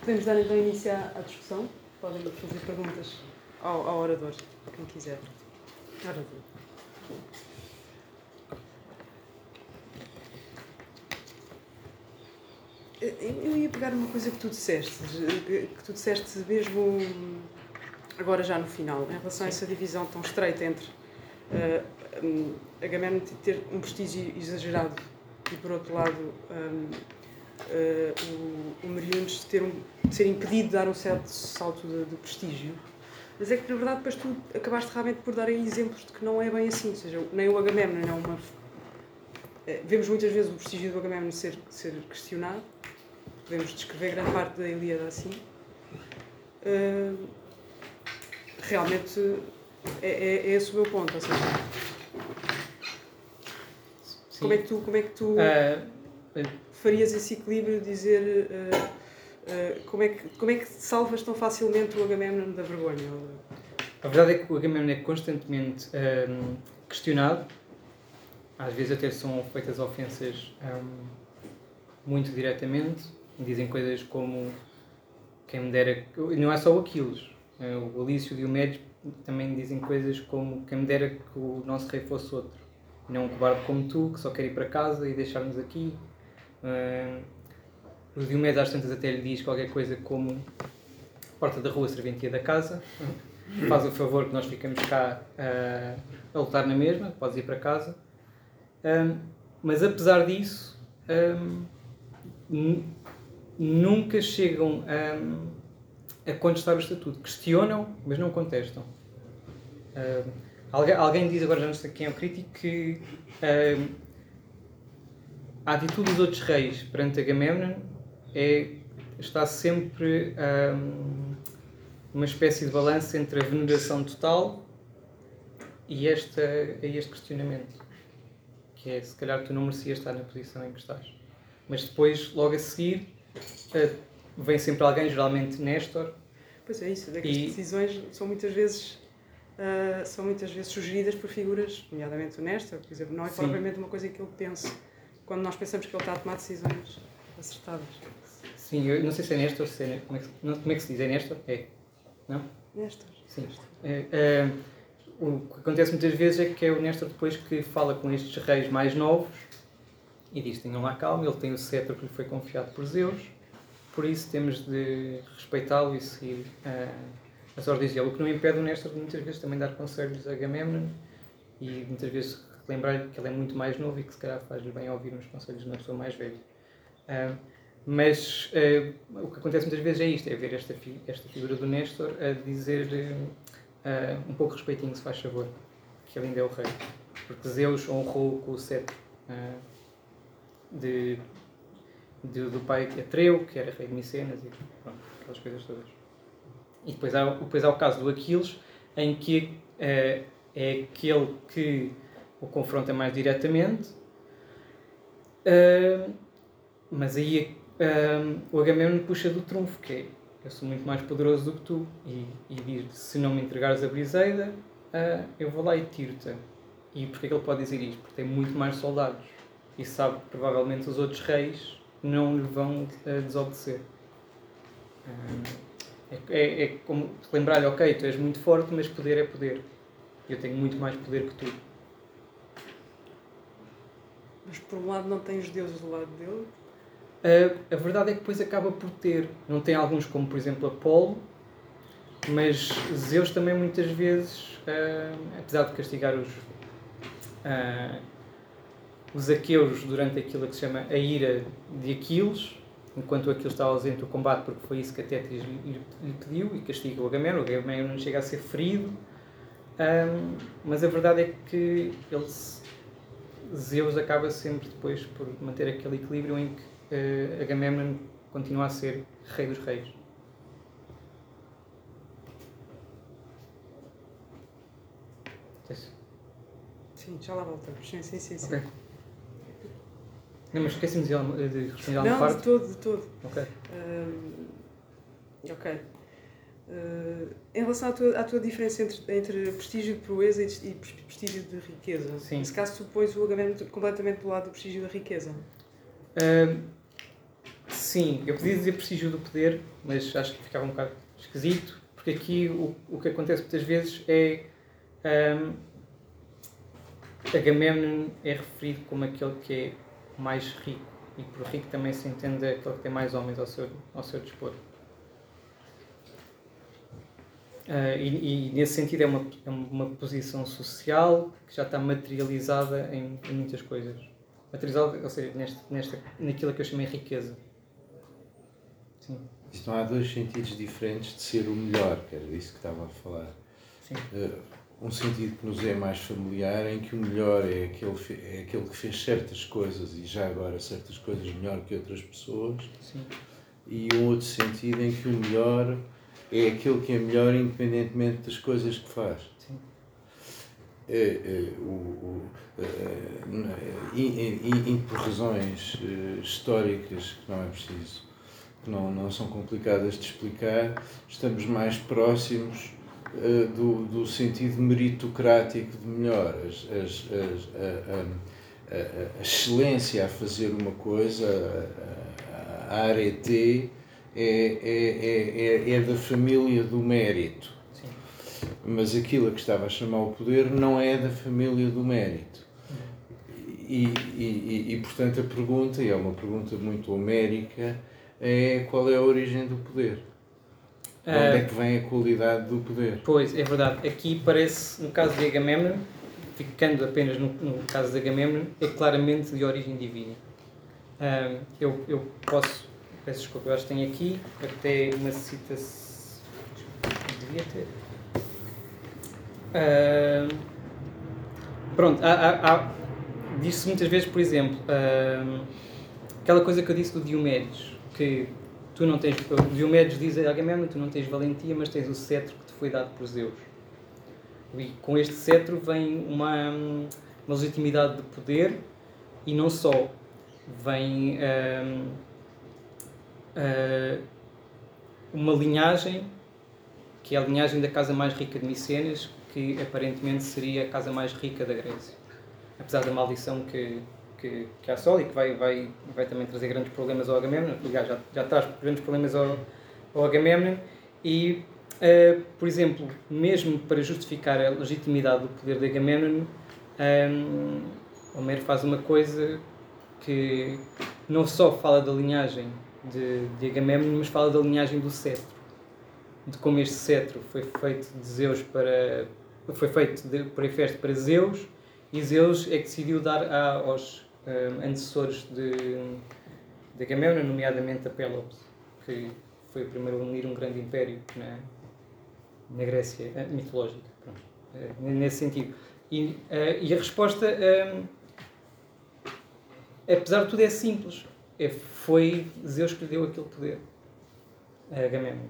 Podemos dar então início à discussão? Podem fazer perguntas ao, ao orador, quem quiser. Orador. Eu ia pegar uma coisa que tu disseste, que tu disseste mesmo agora já no final, em relação a essa divisão tão estreita entre uh, um, Agamemnon ter um prestígio exagerado e, por outro lado, um, uh, o, o Meriones ter um, ser impedido de dar um certo salto de, de, prestígio. Mas é que, na verdade, depois tu acabaste realmente por dar exemplos de que não é bem assim. Ou seja, nem o Agamemnon é uma. Eh, vemos muitas vezes o prestígio do Agamemnon ser, ser questionado. Podemos descrever grande parte da Ilíada assim. Uh, realmente é, é, é esse o meu ponto. Ou seja, como é que tu, como é que tu uh, farias esse equilíbrio de dizer uh, uh, como, é que, como é que salvas tão facilmente o Agamemnon da vergonha? A verdade é que o Agamemnon é constantemente um, questionado, às vezes até são feitas ofensas um, muito diretamente, dizem coisas como quem me dera. Não é só o Aquiles, o Alício e o Médio também dizem coisas como quem me dera que o nosso rei fosse outro, não um cobarde como tu, que só quer ir para casa e deixar-nos aqui. Uh, o Diomedes às tantas até lhe diz qualquer coisa como porta da rua, serventia da casa. [COUGHS] Faz o favor que nós ficamos cá uh, a lutar na mesma, podes ir para casa. Um, mas apesar disso, um, nunca chegam um, a contestar o estatuto. Questionam, mas não contestam. Uh, alguém, diz, agora já não sei quem é o crítico, que uh, a atitude dos outros reis perante Agamemnon é, está sempre um, uma espécie de balanço entre a veneração total e esta, este questionamento. Que é, se calhar tu não merecias estar na posição em que estás. Mas depois, logo a seguir, uh, vem sempre alguém, geralmente Néstor. Pois é isso, é que e... as decisões são muitas vezes uh, são muitas vezes sugeridas por figuras, nomeadamente o Néstor, por exemplo, não é Sim. propriamente uma coisa que ele pensa quando nós pensamos que ele está a tomar decisões acertadas. Sim, eu não sei se é Néstor, se é, como, é que, não, como é que se diz? É Néstor? É? Não? Néstor. Sim. É, é, o que acontece muitas vezes é que é o Néstor depois que fala com estes reis mais novos e diz: tenham lá calma, ele tem o cetro que lhe foi confiado por Zeus por isso temos de respeitá-lo e seguir uh, as ordens dele. O que não impede o Néstor de muitas vezes também dar conselhos a Agamemnon e muitas vezes lembrar-lhe que ele é muito mais novo e que se calhar faz-lhe bem ouvir uns conselhos de uma pessoa mais velha. Uh, mas uh, o que acontece muitas vezes é isto, é ver esta, fi esta figura do Néstor a dizer um pouco respeitinho, se faz favor, que ele ainda é o rei. Porque Zeus honrou com o cetro de de, do pai Atreu, que era rei de Micenas, e pronto, aquelas coisas todas. E depois há, depois há o caso do Aquiles, em que é, é aquele que o confronta mais diretamente. Uh, mas aí uh, o Agamemnon puxa do trunfo, que é eu sou muito mais poderoso do que tu. E, e diz se não me entregares a Briseida, uh, eu vou lá e tiro-te. E porquê que ele pode dizer isto? Porque tem muito mais soldados. E sabe que provavelmente os outros reis não lhe vão uh, desobedecer. É, é, é, como lembrar-lhe, ok, tu és muito forte, mas poder é poder. Eu tenho muito mais poder que tu. Mas por um lado não tem os deuses do lado dele? Uh, a verdade é que depois acaba por ter. Não tem alguns como, por exemplo, Apolo, mas Zeus também muitas vezes, uh, apesar de castigar os, uh, os aqueus durante aquilo que se chama a ira de Aquiles, enquanto Aquiles está ausente do combate, porque foi isso que a Tétis lhe, lhe, pediu, e castiga o Agamemnon, o Agamemnon não chega a ser ferido, um, mas a verdade é que ele, Zeus acaba sempre depois por manter aquele equilíbrio em que uh, Agamemnon continua a ser rei dos reis. Sim, já lá voltamos. Sim, sim, sim. sim. Okay. Não, mas esqueci-me de, de responder alguma parte? Não, de todo, de todo. Ok. Uh, ok. Uh, em relação à tua, à tua diferença entre, entre prestígio de proeza e, e prestígio de riqueza, Sim. nesse caso tu pões o Agamemnon completamente do lado do prestígio da riqueza? Uh, sim, eu podia dizer prestígio do poder, mas acho que ficava um bocado esquisito, porque aqui o, o que acontece muitas vezes é um, Agamemnon é referido como aquele que é mais rico, e por rico também se entende aquele que tem mais homens ao seu, ao seu dispor. Uh, e, e, nesse sentido é uma, é uma posição social que já está materializada em, em muitas coisas. Materializada, ou seja, neste, nesta, naquilo que eu chamei riqueza. Sim. Isto não há dois sentidos diferentes de ser o melhor, que era disso que estava a falar. Sim. Uh, um sentido que nos é mais familiar, em que o melhor é aquele, é aquele que fez certas coisas e já agora certas coisas melhor que outras pessoas. Sim. E um outro sentido em que o melhor é aquele que é melhor independentemente das coisas que faz. Sim. É, é, o, o, é, e, e, por razões eh, históricas que não é preciso, que não, não são complicadas de explicar, estamos mais próximos uh, do, do sentido meritocrático de melhor. As, as, as, a, a, a, excelência a fazer uma coisa, a, a é, é, é, é da família do mérito. Sim. Mas aquilo a que estava a chamar o poder não é da família do mérito. E, e, e, portanto, a pergunta, e é uma pergunta muito homérica, é qual é a origem do poder? De onde é que vem a qualidade do poder? Pois, é verdade. Aqui parece, no caso de Agamemnon, ficando apenas no, no caso de Agamemnon, é claramente de origem divina. Um, eu, eu posso peço desculpa, eu acho que tenho aqui até uma citação. Devia ter. Uh, pronto, há, há, há diz-se muitas vezes, por exemplo, uh, aquela coisa que eu disse do Diomedes, que tu não tens. Diomedes diz a Agamemnon: tu não tens valentia, mas tens o cetro que te foi dado por Zeus. E com este cetro vem uma, uma legitimidade de poder e não só. Vem. Uh, uh, uma linhagem, que é a linhagem da casa mais rica de Micenas, que aparentemente seria a casa mais rica da Grécia. Apesar da maldição que, que, que há sol e que vai, vai, vai também trazer grandes problemas ao Agamemnon, aliás, já, já traz grandes problemas ao, ao Agamemnon, e, uh, por exemplo, mesmo para justificar a legitimidade do poder de Agamemnon, um, Homero faz uma coisa que não só fala da linhagem de, de Agamemnon, mas fala da linhagem do cetro, de como este cetro foi feito de Zeus para foi feito por Hefesto para Zeus e Zeus é que decidiu dar a, aos um, antecessores de, de Agamemnon, nomeadamente a Pélope, que foi o primeiro a unir um grande império na, na Grécia eh, mitológica, pronto, eh, nesse sentido. E, uh, e a resposta, um, apesar de tudo, é simples é, foi Zeus que lhe deu aquele poder a Agamemnon.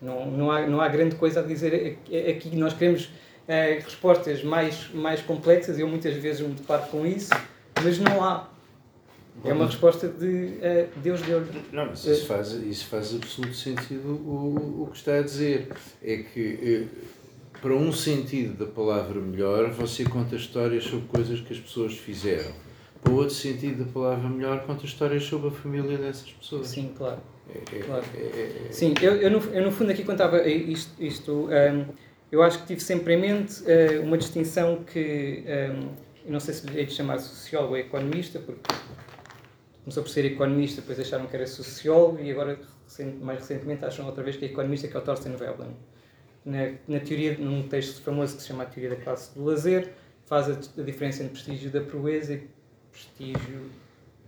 Não, não, há, não há grande coisa a dizer aqui. Nós queremos uh, respostas mais, mais complexas, eu muitas vezes me deparo com isso, mas não há. É uma resposta de uh, Deus deu-lhe. Não, mas isso faz, isso faz absoluto sentido o, o que está a dizer. É que para um sentido da palavra melhor, você conta histórias sobre coisas que as pessoas fizeram. Para outro sentido da palavra melhor, conta histórias sobre a família dessas pessoas. Sim, claro. É, é, claro. É, é, é. Sim, eu, eu, no, eu no fundo aqui contava isto, isto um, eu acho que tive sempre em mente uh, uma distinção que, um, eu não sei se lhe hei de chamar sociólogo ou economista, porque começou por ser economista, depois acharam que era sociólogo e agora, mais recentemente, acham outra vez que é economista, que é o Thorsten Veblen. Na, na teoria, num texto famoso que se chama a Teoria da Classe do Lazer, faz a, a diferença entre prestígio da proeza e prestígio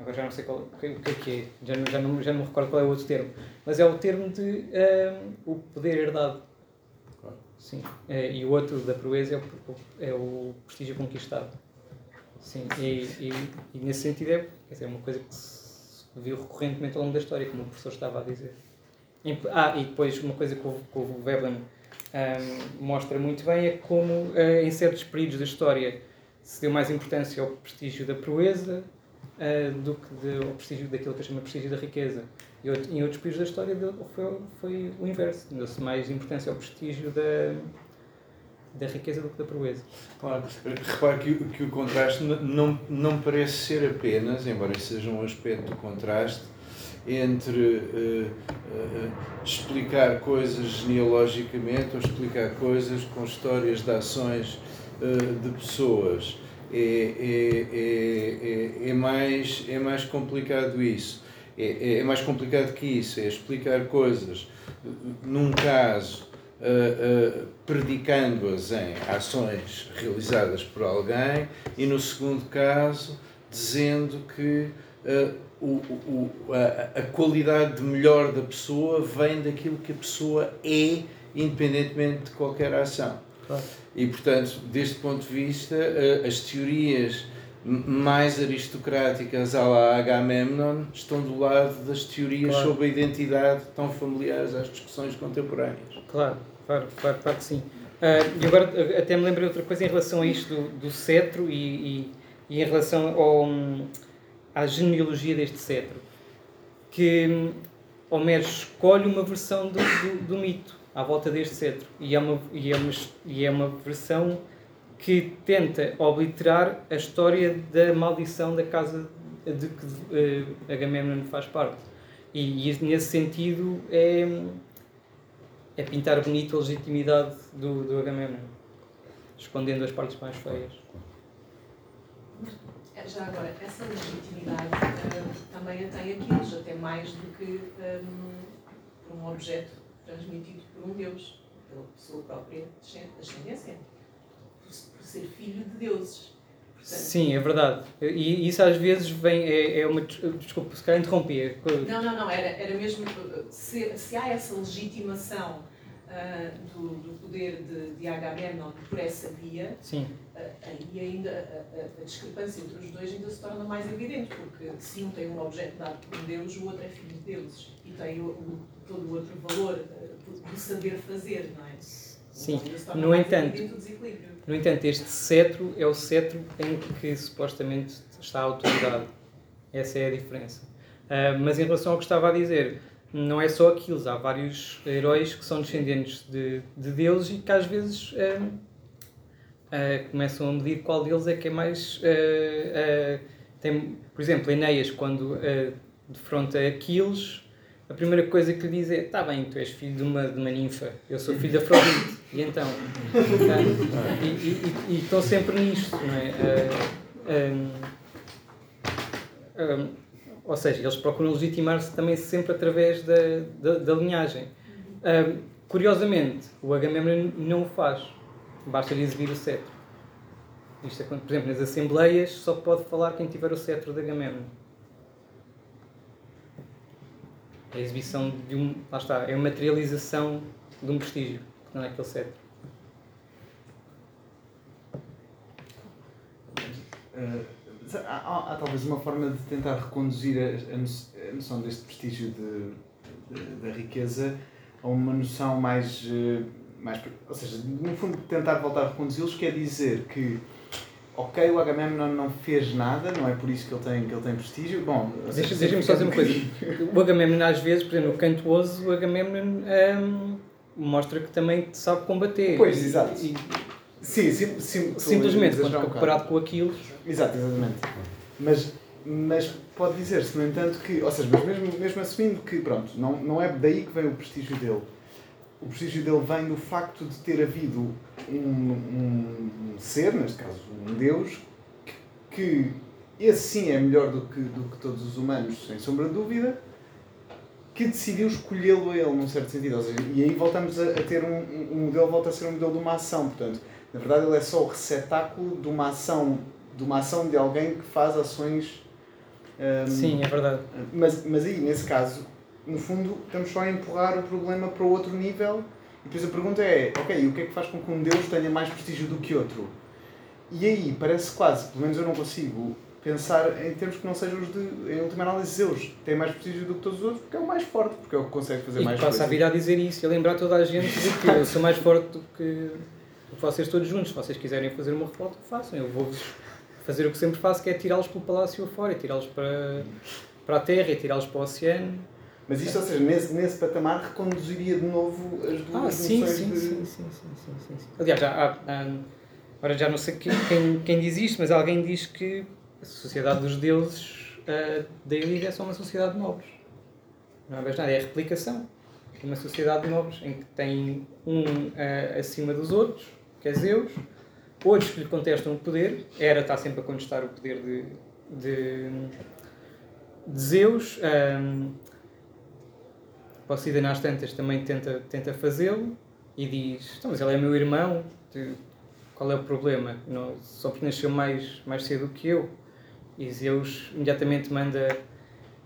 agora já não sei qual, o que, é que é, já, já, não, já não me recordo qual é o outro termo, mas é o termo de um, o poder herdado. Claro. Sim. É, e o outro da proeza é o, é o prestígio conquistado. Sim, e, e, e, nesse sentido é, dizer, é uma coisa que se viu recorrentemente ao longo da história, como o professor estava a dizer. Ah, e depois uma coisa que o, que o um, mostra muito bem é como uh, em certos períodos da história se deu mais importância ao prestígio da proeza uh, do que de, ao prestígio daquilo que eu chamo de prestígio da riqueza. E em outros períodos da história foi, foi o inverso, deu-se mais importância ao prestígio da, da riqueza do que da proeza. Claro, repare que, que o contraste não, não parece ser apenas, embora seja um aspecto do contraste, entre uh, uh, explicar coisas genealogicamente ou explicar coisas com histórias de ações uh, de pessoas é, é, é, é, mais, é mais complicado isso. É, é mais complicado que isso, é explicar coisas, num caso, uh, uh, predicando-as em ações realizadas por alguém, e no segundo caso, dizendo que uh, o, o, a, a qualidade de melhor da pessoa vem daquilo que a pessoa é, independentemente de qualquer ação. Claro. E, portanto, deste ponto de vista, as teorias mais aristocráticas à la Agamemnon estão do lado das teorias claro. sobre a identidade tão familiares às discussões contemporâneas. Claro, claro, claro, claro que sim. Uh, e agora até me lembrei outra coisa em relação a isto do, do cetro e, e, e, em relação ao, à genealogia deste cetro, que hum, Homero escolhe uma versão do, do, do mito à volta deste cetro. E é uma, e é uma, e é uma versão que tenta obliterar a história da maldição da casa de que uh, Agamemnon faz parte. E, e, nesse sentido é, é pintar bonito a legitimidade do, do Agamemnon, escondendo as partes mais feias. É, já agora, essa legitimidade uh, também a tem Aquiles, até mais do que um, um objeto transmitido por um Deus, pela sua própria descendência, por ser filho de deuses. Sim, é verdade. E isso às vezes vem. É, é uma. Desculpa, se calhar interrompi. Não, não, não. Era, era mesmo. Se, se há essa legitimação uh, do, do poder de, de Agamemnon por essa via, Sim. Uh, aí ainda a, a, discrepância entre os dois ainda se torna mais evidente, porque se um tem um objeto dado por Deus, o outro é filho de deuses e tem o, o todo o outro valor uh, do saber fazer, não é? Sim, no entanto, no entanto, este cetro é o cetro em que supostamente está a autoridade. Essa é a diferença. Uh, mas em relação ao que estava a dizer, não é só aquilo, há vários heróis que são descendentes de, de deuses e que às vezes uh, uh, começam a medir qual deles é que é mais. tem, por exemplo, Enéas, quando defronta Aquiles, a primeira coisa que lhe diz é: Está bem, tu és filho de uma, de uma ninfa, eu sou filho da Afrodite. E então? e, estão sempre nisto, não é? Um, um, ou seja, eles procuram legitimar-se também sempre através da, da, da linhagem. Um, curiosamente, o Agamemnon não o faz, basta-lhe exibir o cetro. Isto é quando, por exemplo, nas assembleias só pode falar quem tiver o cetro de Agamemnon a exibição de um. Lá está, é a materialização de um prestígio, não é. Uh, há, há, há, talvez uma forma de tentar reconduzir a, a noção deste prestígio de, de, da riqueza a uma noção mais, uh, mais. Ou seja, no fundo, tentar voltar a reconduzi-los quer dizer que. Ok, o Agamemnon não fez nada, não é por isso que ele tem, que ele tem prestígio. Bom, deixa-me deixa só dizer uma coisa. O Agamemnon, às vezes, por exemplo, no Cantuoso, o Agamemnon um, mostra que também sabe combater. Pois, exato. E, sim, sim, sim, simplesmente, quando comparado com aquilo. Exato, exatamente. Mas, mas pode dizer-se, no entanto, que. Ou seja, mas mesmo, mesmo assumindo que, pronto, não, não é daí que vem o prestígio dele o prestígio dele vem do facto de ter havido um, um, um ser, neste caso um Deus, que, que, esse sim é melhor do que, do que todos os humanos, sem sombra de dúvida, que decidiu escolhê-lo a ele, num certo sentido. Seja, e aí voltamos a, a ter um, um modelo, volta a ser um modelo de uma ação. Portanto, na verdade, ele é só o receptáculo de uma ação, de uma ação de alguém que faz ações. Um, Sim, é verdade. Mas, mas aí, nesse caso, no fundo, estamos só a empurrar o problema para outro nível. E depois a pergunta é: ok, o que é que faz com que um Deus tenha mais prestígio do que outro? E aí parece quase, pelo menos eu não consigo pensar em termos que não sejam os de, em última análise, Zeus tem mais prestígio do que todos os outros porque é o mais forte, porque é o que consegue fazer e mais. E passa a vir a dizer isso e a lembrar toda a gente de que eu sou mais forte do que, vocês todos juntos. Se vocês quiserem fazer uma revolta, façam. Eu vou fazer o que sempre faço, que é tirá-los para o palácio afora, tirá-los para, para a terra e tirá-los para o oceano mas isto, ou seja, nesse, nesse patamar reconduziria de novo as duas ah, sim, sim, de... sim, sim, sim, sim, sim, sim. Aliás, já, há, há, agora já não sei quem, quem, quem diz isto, mas alguém diz que a sociedade dos deuses uh, da Ilíria é só uma sociedade de nobres. Não é nada, é a replicação de uma sociedade de nobres, em que tem um uh, acima dos outros, que é Zeus, outros que lhe contestam o poder, Hera está sempre a contestar o poder de, de, de Zeus. Um, Poseidon às tantas também tenta, tenta fazê-lo e diz, então, mas ele é meu irmão, qual é o problema? Não, só porque nasceu mais, mais cedo que eu. E Zeus imediatamente manda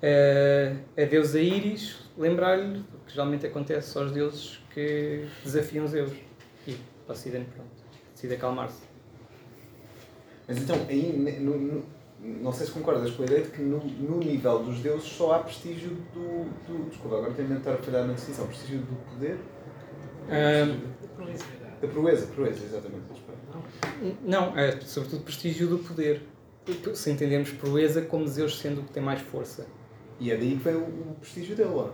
a, a deusa Íris lembrar-lhe o que geralmente acontece aos deuses que desafiam Zeus. E Poseidon, pronto, decide acalmar-se. Mas então, aí, no, no não sei se concordas com a ideia de que no, no nível dos deuses só há prestígio do. do desculpa, agora tenho de tentar falhar na definição. Prestígio do poder? Um, da proeza, proeza, exatamente. Não, é sobretudo prestígio do poder. Se entendemos proeza como Zeus sendo o que tem mais força. E é daí que vem o, o prestígio dele lá.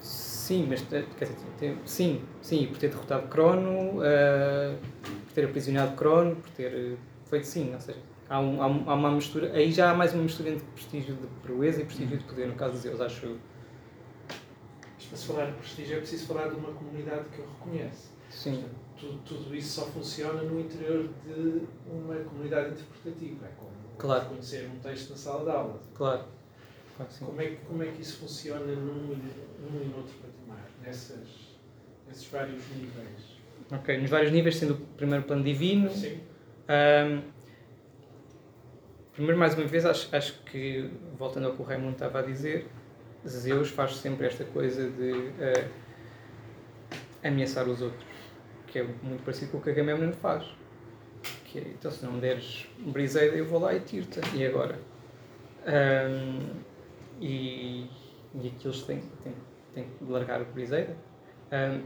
Sim, mas quer dizer, tem, sim, sim, por ter derrotado Crono, uh, por ter aprisionado Crono, por ter feito sim, ou seja, há, um, há, uma mistura, aí já há mais uma mistura entre prestígio de proeza e prestígio de poder, no caso de Zeus, acho eu. Mas para se falar de prestígio é preciso falar de uma comunidade que eu reconhece. Sim. Portanto, tudo, tudo isso só funciona no interior de uma comunidade interpretativa. É como claro. conhecer um texto na sala de aula. Claro. como, é que, como é que isso funciona num, num e noutro patamar, nessas, nesses vários níveis? Ok, nos vários níveis, sendo o primeiro plano divino. Sim. Um, Primeiro, mais uma vez, acho, acho que, voltando ao que o Raimundo estava a dizer, Zeus faz sempre esta coisa de uh, ameaçar os outros, que é muito parecido com o que Agamemnon faz. Que é, então, se não me deres briseida, eu vou lá e tiro-te. E agora? Um, e, e aqueles têm, têm, têm que largar o briseida. Um,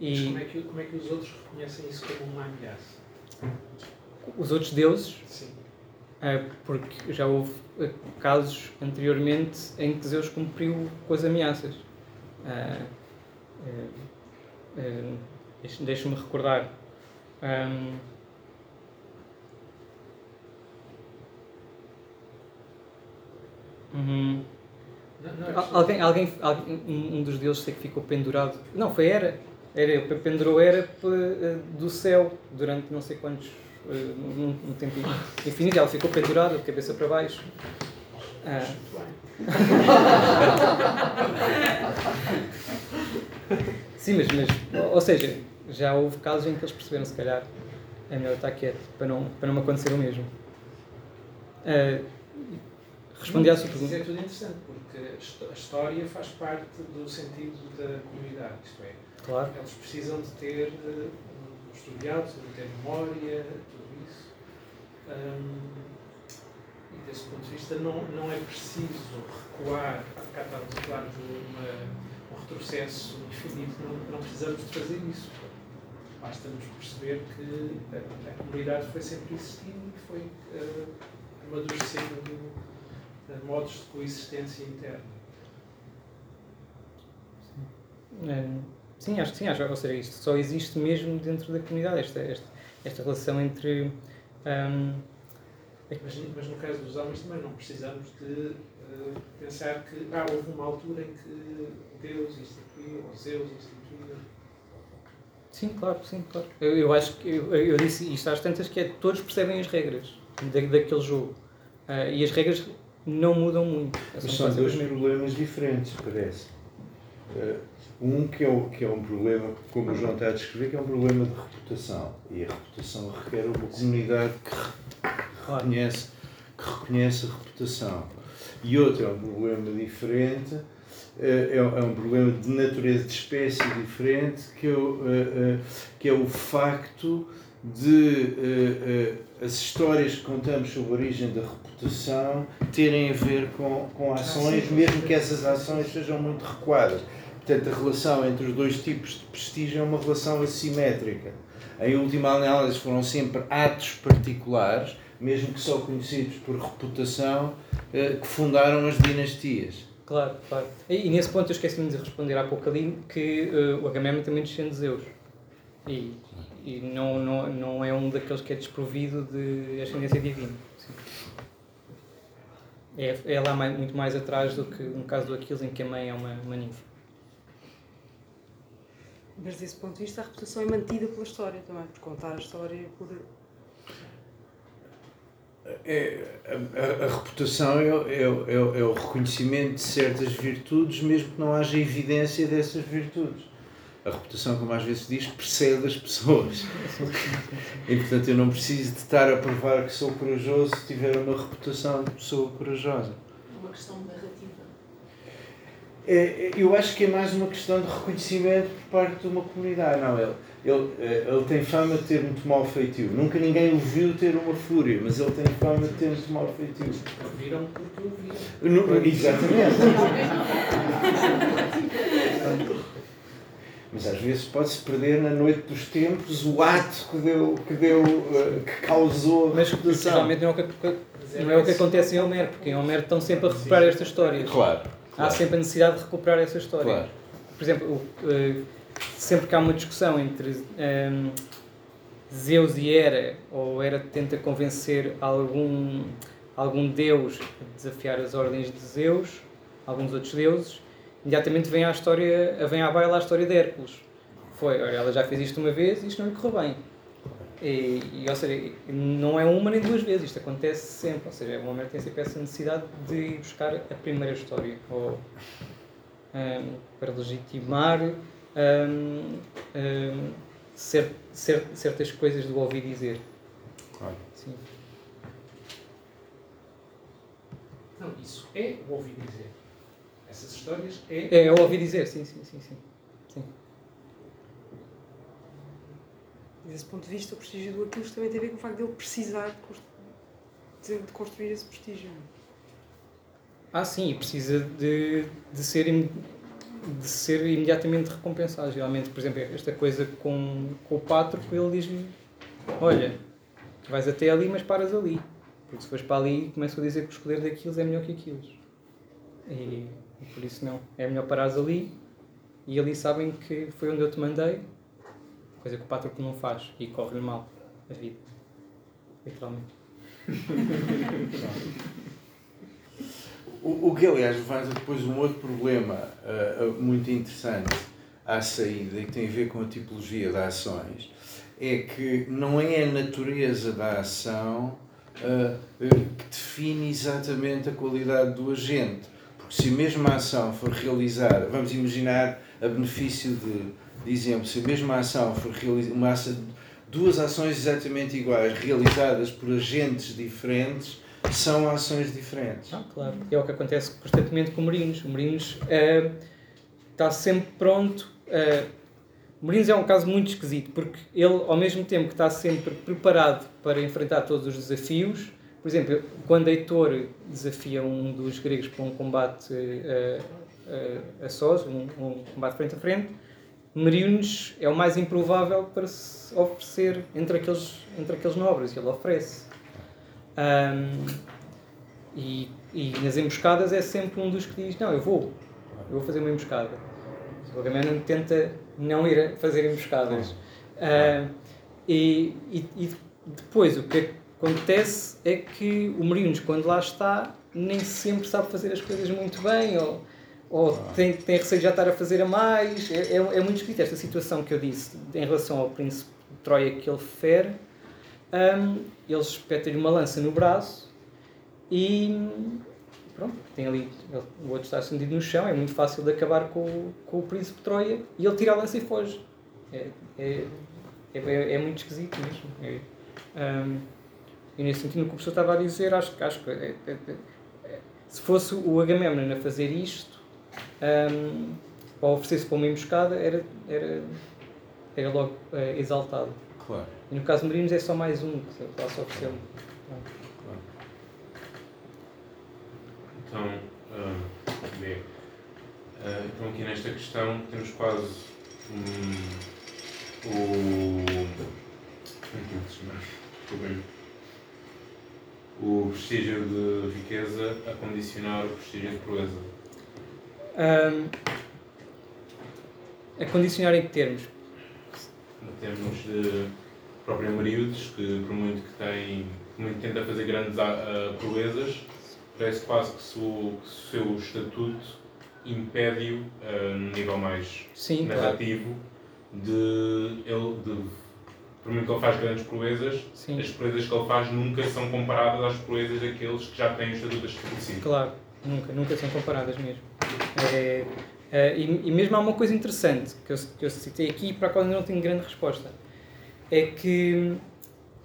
e Mas como é, que, como é que os outros reconhecem isso como uma ameaça? Os outros deuses? Sim é, porque já houve eh, casos anteriormente em que Zeus cumpriu com as ameaças. Deixa-me recordar. Um, uhum. não, não alguém, alguém, alguém, um dos deuses sei que ficou pendurado. Não, foi Era. Era pendurou Era do céu durante não sei quantos num, num tempo infinito, ela ficou pendurada, de cabeça para baixo. Ah. [LAUGHS] Sim, mas, mas, ou seja, já houve casos em que eles perceberam, se calhar, é melhor estar quieto para não, para não me acontecer o mesmo. Uh, respondi à sua pergunta. Isso é tudo interessante, porque a história faz parte do sentido da comunidade, isto é, claro. eles precisam de ter uh, estudiado, precisam de ter memória, e desse ponto de vista não, não é preciso recuar, cá estamos a falar de uma, um retrocesso infinito, não, não precisamos de fazer isso. Basta-nos perceber que a, a, comunidade foi sempre existindo e foi uh, amadurecendo modos de coexistência interna. É, sim, acho que sim, acho, ou seja, isto só existe mesmo dentro da comunidade, esta, esta, esta relação entre. Um, mas, mas, no caso dos homens também não precisamos de uh, pensar que ah, houve uma altura em que Deus instituiu, ou Zeus instituiu. Sim, claro, sim, claro. Eu, eu acho que eu, eu, disse isto às tantas que é todos percebem as regras da, daquele jogo. Uh, e as regras não mudam muito. Mas são dois problemas diferentes, parece. Uh, um que é, o, que é um problema, como o João está a descrever, que é um problema de reputação. E a reputação requer uma comunidade que reconhece, que reconhece a reputação. E outro é um problema diferente, é, é um problema de natureza de espécie diferente, que é o, eh, que é o facto de as histórias que contamos sobre a origem da reputação terem a ver com, com ações, mesmo que essas ações sejam muito recuadas. Portanto, a relação entre os dois tipos de prestígio é uma relação assimétrica. Em última análise, foram sempre atos particulares, mesmo que só conhecidos por reputação, que fundaram as dinastias. Claro, claro. E, e nesse ponto eu esqueci-me de responder há pouco ali que uh, o Agamemnon também descende de Zeus. E, e não, não, não é um daqueles que é desprovido de ascendência divina. É, é lá mais, muito mais atrás do que no caso do Aquiles, em que a mãe é uma, uma ninfa. Mas desse ponto de vista a reputação é mantida pela história também, por contar a história por. É, a, a, a reputação é, é, é, é o reconhecimento de certas virtudes, mesmo que não haja evidência dessas virtudes a reputação, como às vezes diz, precede as pessoas. E portanto eu não preciso de estar a provar que sou corajoso se tiver uma reputação de pessoa corajosa. É uma questão de narrativa. É, é, eu acho que é mais uma questão de reconhecimento por parte de uma comunidade. Não, ele, ele, eh, ele tem fama de ter muito mau feitio. Nunca ninguém o viu ter uma fúria, mas ele tem fama de ter muito mau feitio. Viram porque o viram. Exatamente. Mas às vezes pode-se perder na noite dos tempos o ato que deu, que, deu, eh, que causou Mas realmente não é o que, não é o que acontece em Homero, porque em Homero estão sempre a recuperar estas histórias. Claro. Há sempre a necessidade de recuperar essa história. Claro. Por exemplo, eh, sempre que há uma discussão entre um, ehm, Zeus e Hera, ou Hera tenta convencer algum, algum deus a desafiar as ordens de Zeus, alguns outros deuses, imediatamente vem à história, vem à baila a história de Hércules. Foi, olha, ela já fez isto uma vez e isto não lhe correu bem. E, e, ou seja, não é uma nem duas vezes, isto acontece sempre. Ou seja, o Homer tem sempre essa necessidade de ir buscar a primeira história ou, um, para legitimar um, um, cert, cert, certas coisas do ouvir dizer. Claro. Sim. Não, isso é o ouvir dizer essas histórias é. É, eu ouvi dizer, sim, sim, sim. sim. sim. Desse ponto de vista, o prestígio do Aquiles também tem a ver com o facto de ele precisar de, construir esse prestígio. Ah, sim, e precisa de, de, ser, de ser imediatamente recompensado. Geralmente, por exemplo, esta coisa com, com o Pátroco, ele diz-lhe: Olha, vais até ali, mas paras ali. Porque se fores para ali, começo a dizer que o escolher daquilo é melhor que aquilo. E e por isso não. É melhor parares ali e ali sabem que foi onde eu te mandei, coisa que o Patrick não faz e corre-lhe mal a vida. Literalmente. [LAUGHS] o, o que, aliás, levanta depois um outro problema uh, muito interessante à saída e que tem a ver com a tipologia das ações é que não é a natureza da ação uh, que define exatamente a qualidade do agente. Se a mesma ação for realizada, vamos imaginar a benefício de, de exemplo, se a mesma ação for realizada, uma ação, duas ações exatamente iguais realizadas por agentes diferentes, são ações diferentes. Ah, claro. É o que acontece constantemente com o Morinos. O uh, está sempre pronto. Uh, o Morinos é um caso muito esquisito, porque ele, ao mesmo tempo que está sempre preparado para enfrentar todos os desafios, por exemplo, quando Heitor desafia um dos gregos para um combate uh, uh, a sós, um, um, combate frente a frente, Meriones é o mais improvável para se oferecer entre aqueles, entre aqueles nobres, ele oferece. Um, e, e nas emboscadas é sempre um dos que diz: Não, eu vou, eu vou fazer uma emboscada. O Agamemnon tenta não ir a fazer emboscadas. Uh, e, e, e, depois o que acontece é que o Meriones, quando lá está, nem sempre sabe fazer as coisas muito bem, ou, ou tem, tem receio de já estar a fazer a mais. É, é, é muito escrito esta situação que eu disse em relação ao príncipe de Troia que ele fere. Um, eles espetam-lhe uma lança no braço e pronto, tem ali, o outro está acendido no chão, é muito fácil de acabar com, com o príncipe Troia e ele tira a lança e foge. É, é, é, é muito esquisito mesmo. É, um, e nesse sentido, o que o professor estava a dizer, acho, acho que é, é, é, se fosse o Agamemnon a fazer isto, um, ou oferecer-se para uma emboscada, era, era, era logo uh, exaltado. Claro. E no caso de Marinos é só mais um que só oferecer. Claro. Então, uh, bem, uh, então aqui nesta questão temos quase um, o. Como é se chama? O prestígio de riqueza a condicionar o prestígio de proeza? Um, a condicionar em que termos? Em termos de próprio Mariudes, que por muito que tem, muito tenta fazer grandes uh, proezas, parece quase que, o seu estatuto impede-o, uh, no nível mais Sim, narrativo, claro. de, ele, de por muito que ele faz grandes proezas, Sim. as proezas que ele faz nunca são comparadas às proezas daqueles que já têm o estatuto estabelecido. Claro, nunca, nunca são comparadas mesmo. É, é, e, e, mesmo há uma coisa interessante que eu, que eu citei aqui para a qual ainda não tenho grande resposta. É que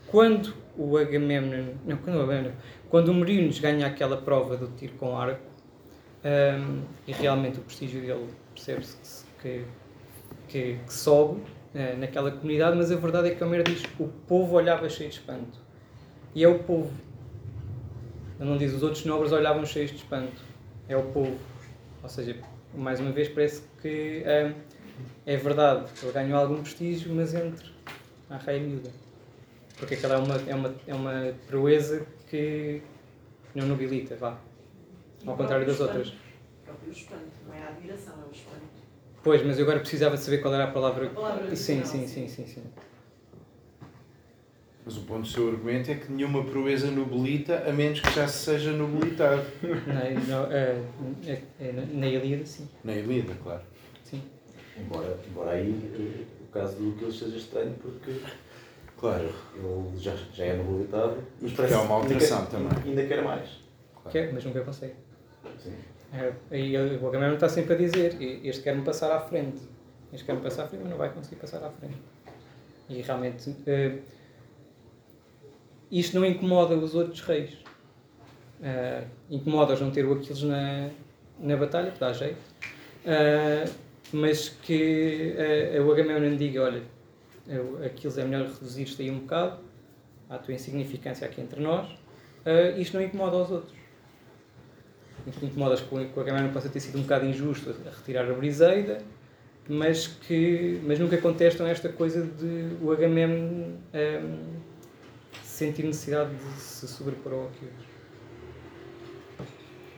quando o Agamemnon, não, quando o Agamemnon, quando o Meriones ganha aquela prova do tiro com arco, um, e realmente o prestígio dele percebe-se que, que, que sobe, eh, naquela comunidade, mas a verdade é que Homero diz o povo olhava cheio de espanto. E é o povo. Ele não diz os outros nobres olhavam cheios de espanto. É o povo. Ou seja, mais uma vez parece que é, é verdade. Ele ganhou algum prestígio, mas entre a rei miúda. Porque aquela é uma, é uma, é uma proeza que não nobilita, vá. Ao contrário das outras. O próprio espanto, não é a admiração, é o espanto. Pois, mas eu agora precisava de saber qual era a palavra. A palavra sim, sim, sim, sim, sim. Mas o ponto do seu argumento é que nenhuma proeza nobilita, a menos que já se seja nobilitado. [LAUGHS] Na, na, é, é, é, na Ilíada, sim. Na Ilíada, claro. Sim. Embora, embora aí eh, o caso do que ele seja estranho, porque claro. ele já, já é nobilitado. Mas porque é uma alteração ainda também. Ainda quer mais. Claro. Quer, mas nunca consegue. Sim. É, e o Agamemnon está sempre a dizer: Este quer-me passar à frente. Este quer-me passar à frente, mas não vai conseguir passar à frente. E realmente. Uh, isto não incomoda os outros reis. Uh, incomoda-os não ter o Aquiles na, na batalha, que dá jeito. Uh, mas que uh, o Agamemnon diga: Olha, Aquiles é melhor reduzir-te aí um bocado, à tua insignificância aqui entre nós. isto não incomoda os outros incomodas com, com a Câmara possa ter sido um bocado injusto a retirar a Briseida, mas que mas nunca contestam esta coisa de o Agamemnon um, sentir necessidade de se sobrepor ao Aquiles.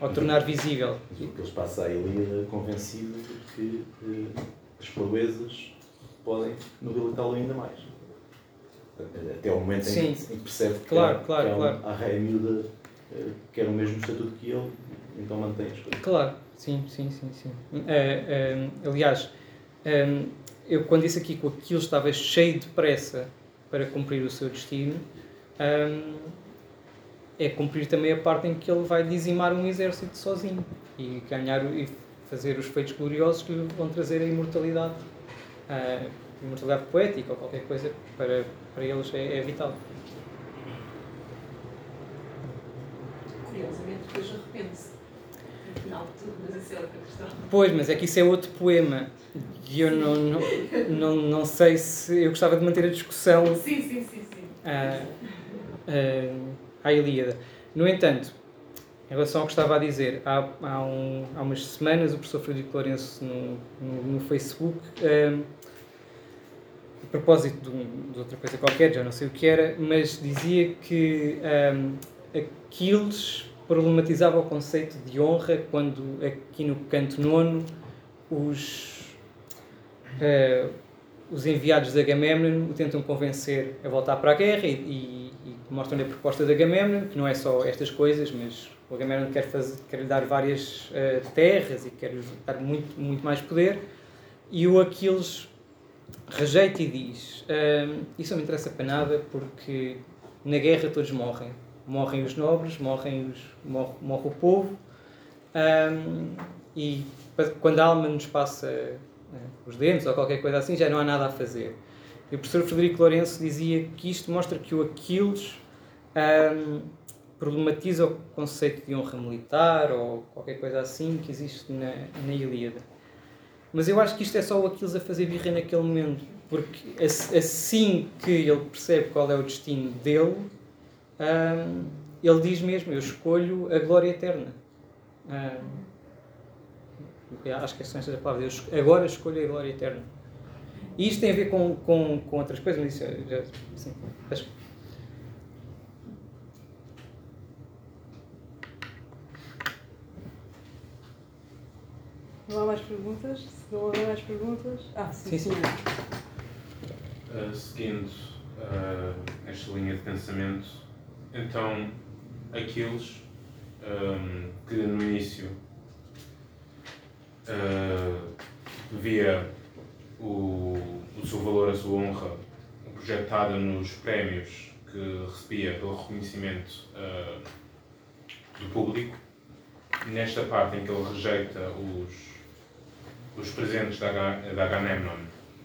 Ou tornar visível. Mas o que eles passam a Ilíada convencido de que eh, as proezas podem nobilitá-lo ainda mais. Até o momento em que percebe que, claro, é, claro, que é claro. a raia miúda eh, quer o mesmo estatuto que ele então mantém as coisas. Claro, sim, sim, sim. sim. Uh, aliás, um, eu quando disse aqui que o Aquiles estava cheio de pressa para cumprir o seu destino, um, é cumprir também a parte em que ele vai dizimar um exército sozinho e ganhar e fazer os feitos gloriosos que vão trazer a imortalidade, a imortalidade poética ou qualquer coisa para, para eles é, é vital. Curiosamente, depois arrepende-se final de tudo, mas isso é outra questão. Pois, mas é que isso é outro poema. E eu não, não, não, não sei se. Eu gostava de manter a discussão. Sim, sim, sim. sim. À, à, à Ilíada. No entanto, em relação ao que estava a dizer, há, há, um, há umas semanas o professor Frederico Lourenço no, no, no Facebook, um, a propósito de, de, outra coisa qualquer, já não sei o que era, mas dizia que um, Aquiles problematizava o conceito de honra quando aqui no canto nono os, uh, os enviados de Agamemnon o tentam convencer a voltar para a guerra e, e mostram-lhe a proposta de Agamemnon, que não é só estas coisas, mas o Agamemnon quer, quer lhe dar várias uh, terras e quer lhe dar muito, muito mais poder. E o Aquiles rejeita e diz: uh, Isso não me interessa para nada porque na guerra todos morrem. Morrem os nobres, morrem os, morre, morre o povo. Um, e quando a alma nos passa uh, os dentes ou qualquer coisa assim, já não há nada a fazer. E o professor Frederico Lourenço dizia que isto mostra que o Aquiles. Um, problematiza o conceito de honra militar ou qualquer coisa assim que existe na, na Ilíada. Mas eu acho que isto é só o Aquiles a fazer birra naquele momento, porque assim que ele percebe qual é o destino dele, hum, ele diz mesmo: Eu escolho a glória eterna. Hum, acho que são estas as palavras. Eu agora escolho a glória eterna. E isto tem a ver com, com, com outras coisas, mas isso já, sim, acho Não há mais perguntas? Se não houver mais perguntas. Ah, sim, sim. sim. Uh, seguindo uh, esta linha de pensamento, então Aquiles, um, que no início uh, via o, o seu valor, a sua honra projetada nos prémios que recebia pelo reconhecimento do público, nesta parte em que ele rejeita os os presentes da, da Agamemnon,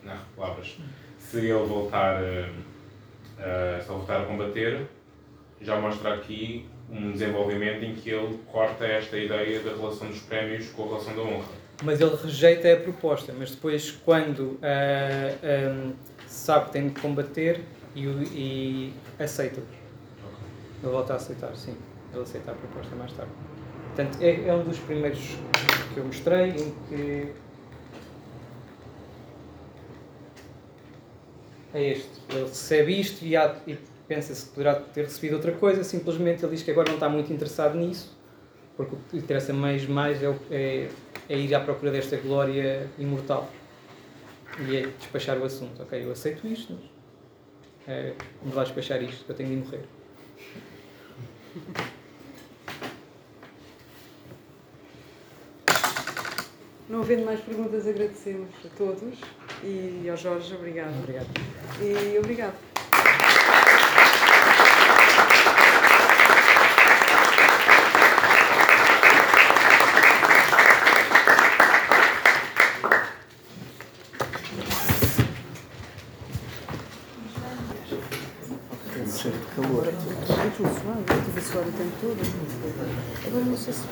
nas palavras, se ele voltar, uh, uh, se ele voltar a combater, já mostra aqui um desenvolvimento em que ele corta esta ideia da relação dos prémios com a relação da honra. Mas ele rejeita a proposta, mas depois, quando uh, eh, um, sabe que tem de combater, e, e aceita. Ele volta a aceitar, sim. Ele aceita a proposta mais tarde. Portanto, é, é um dos primeiros que eu mostrei em que é este. Ele recebe isto e, há, e pensa-se que poderá ter recebido outra coisa, simplesmente ele diz que agora não está muito interessado nisso, porque o que interessa mais, mais é, é, é ir à procura desta glória imortal e é despachar o assunto. Ok, eu aceito isto, mas é, me vai despachar isto, eu tenho de morrer. Não havendo mais perguntas, agradecemos a todos e ao Jorge, obrigado. Obrigado. E obrigado. Calor. Estou a suar, estive a suar o tempo todo. Agora não sei se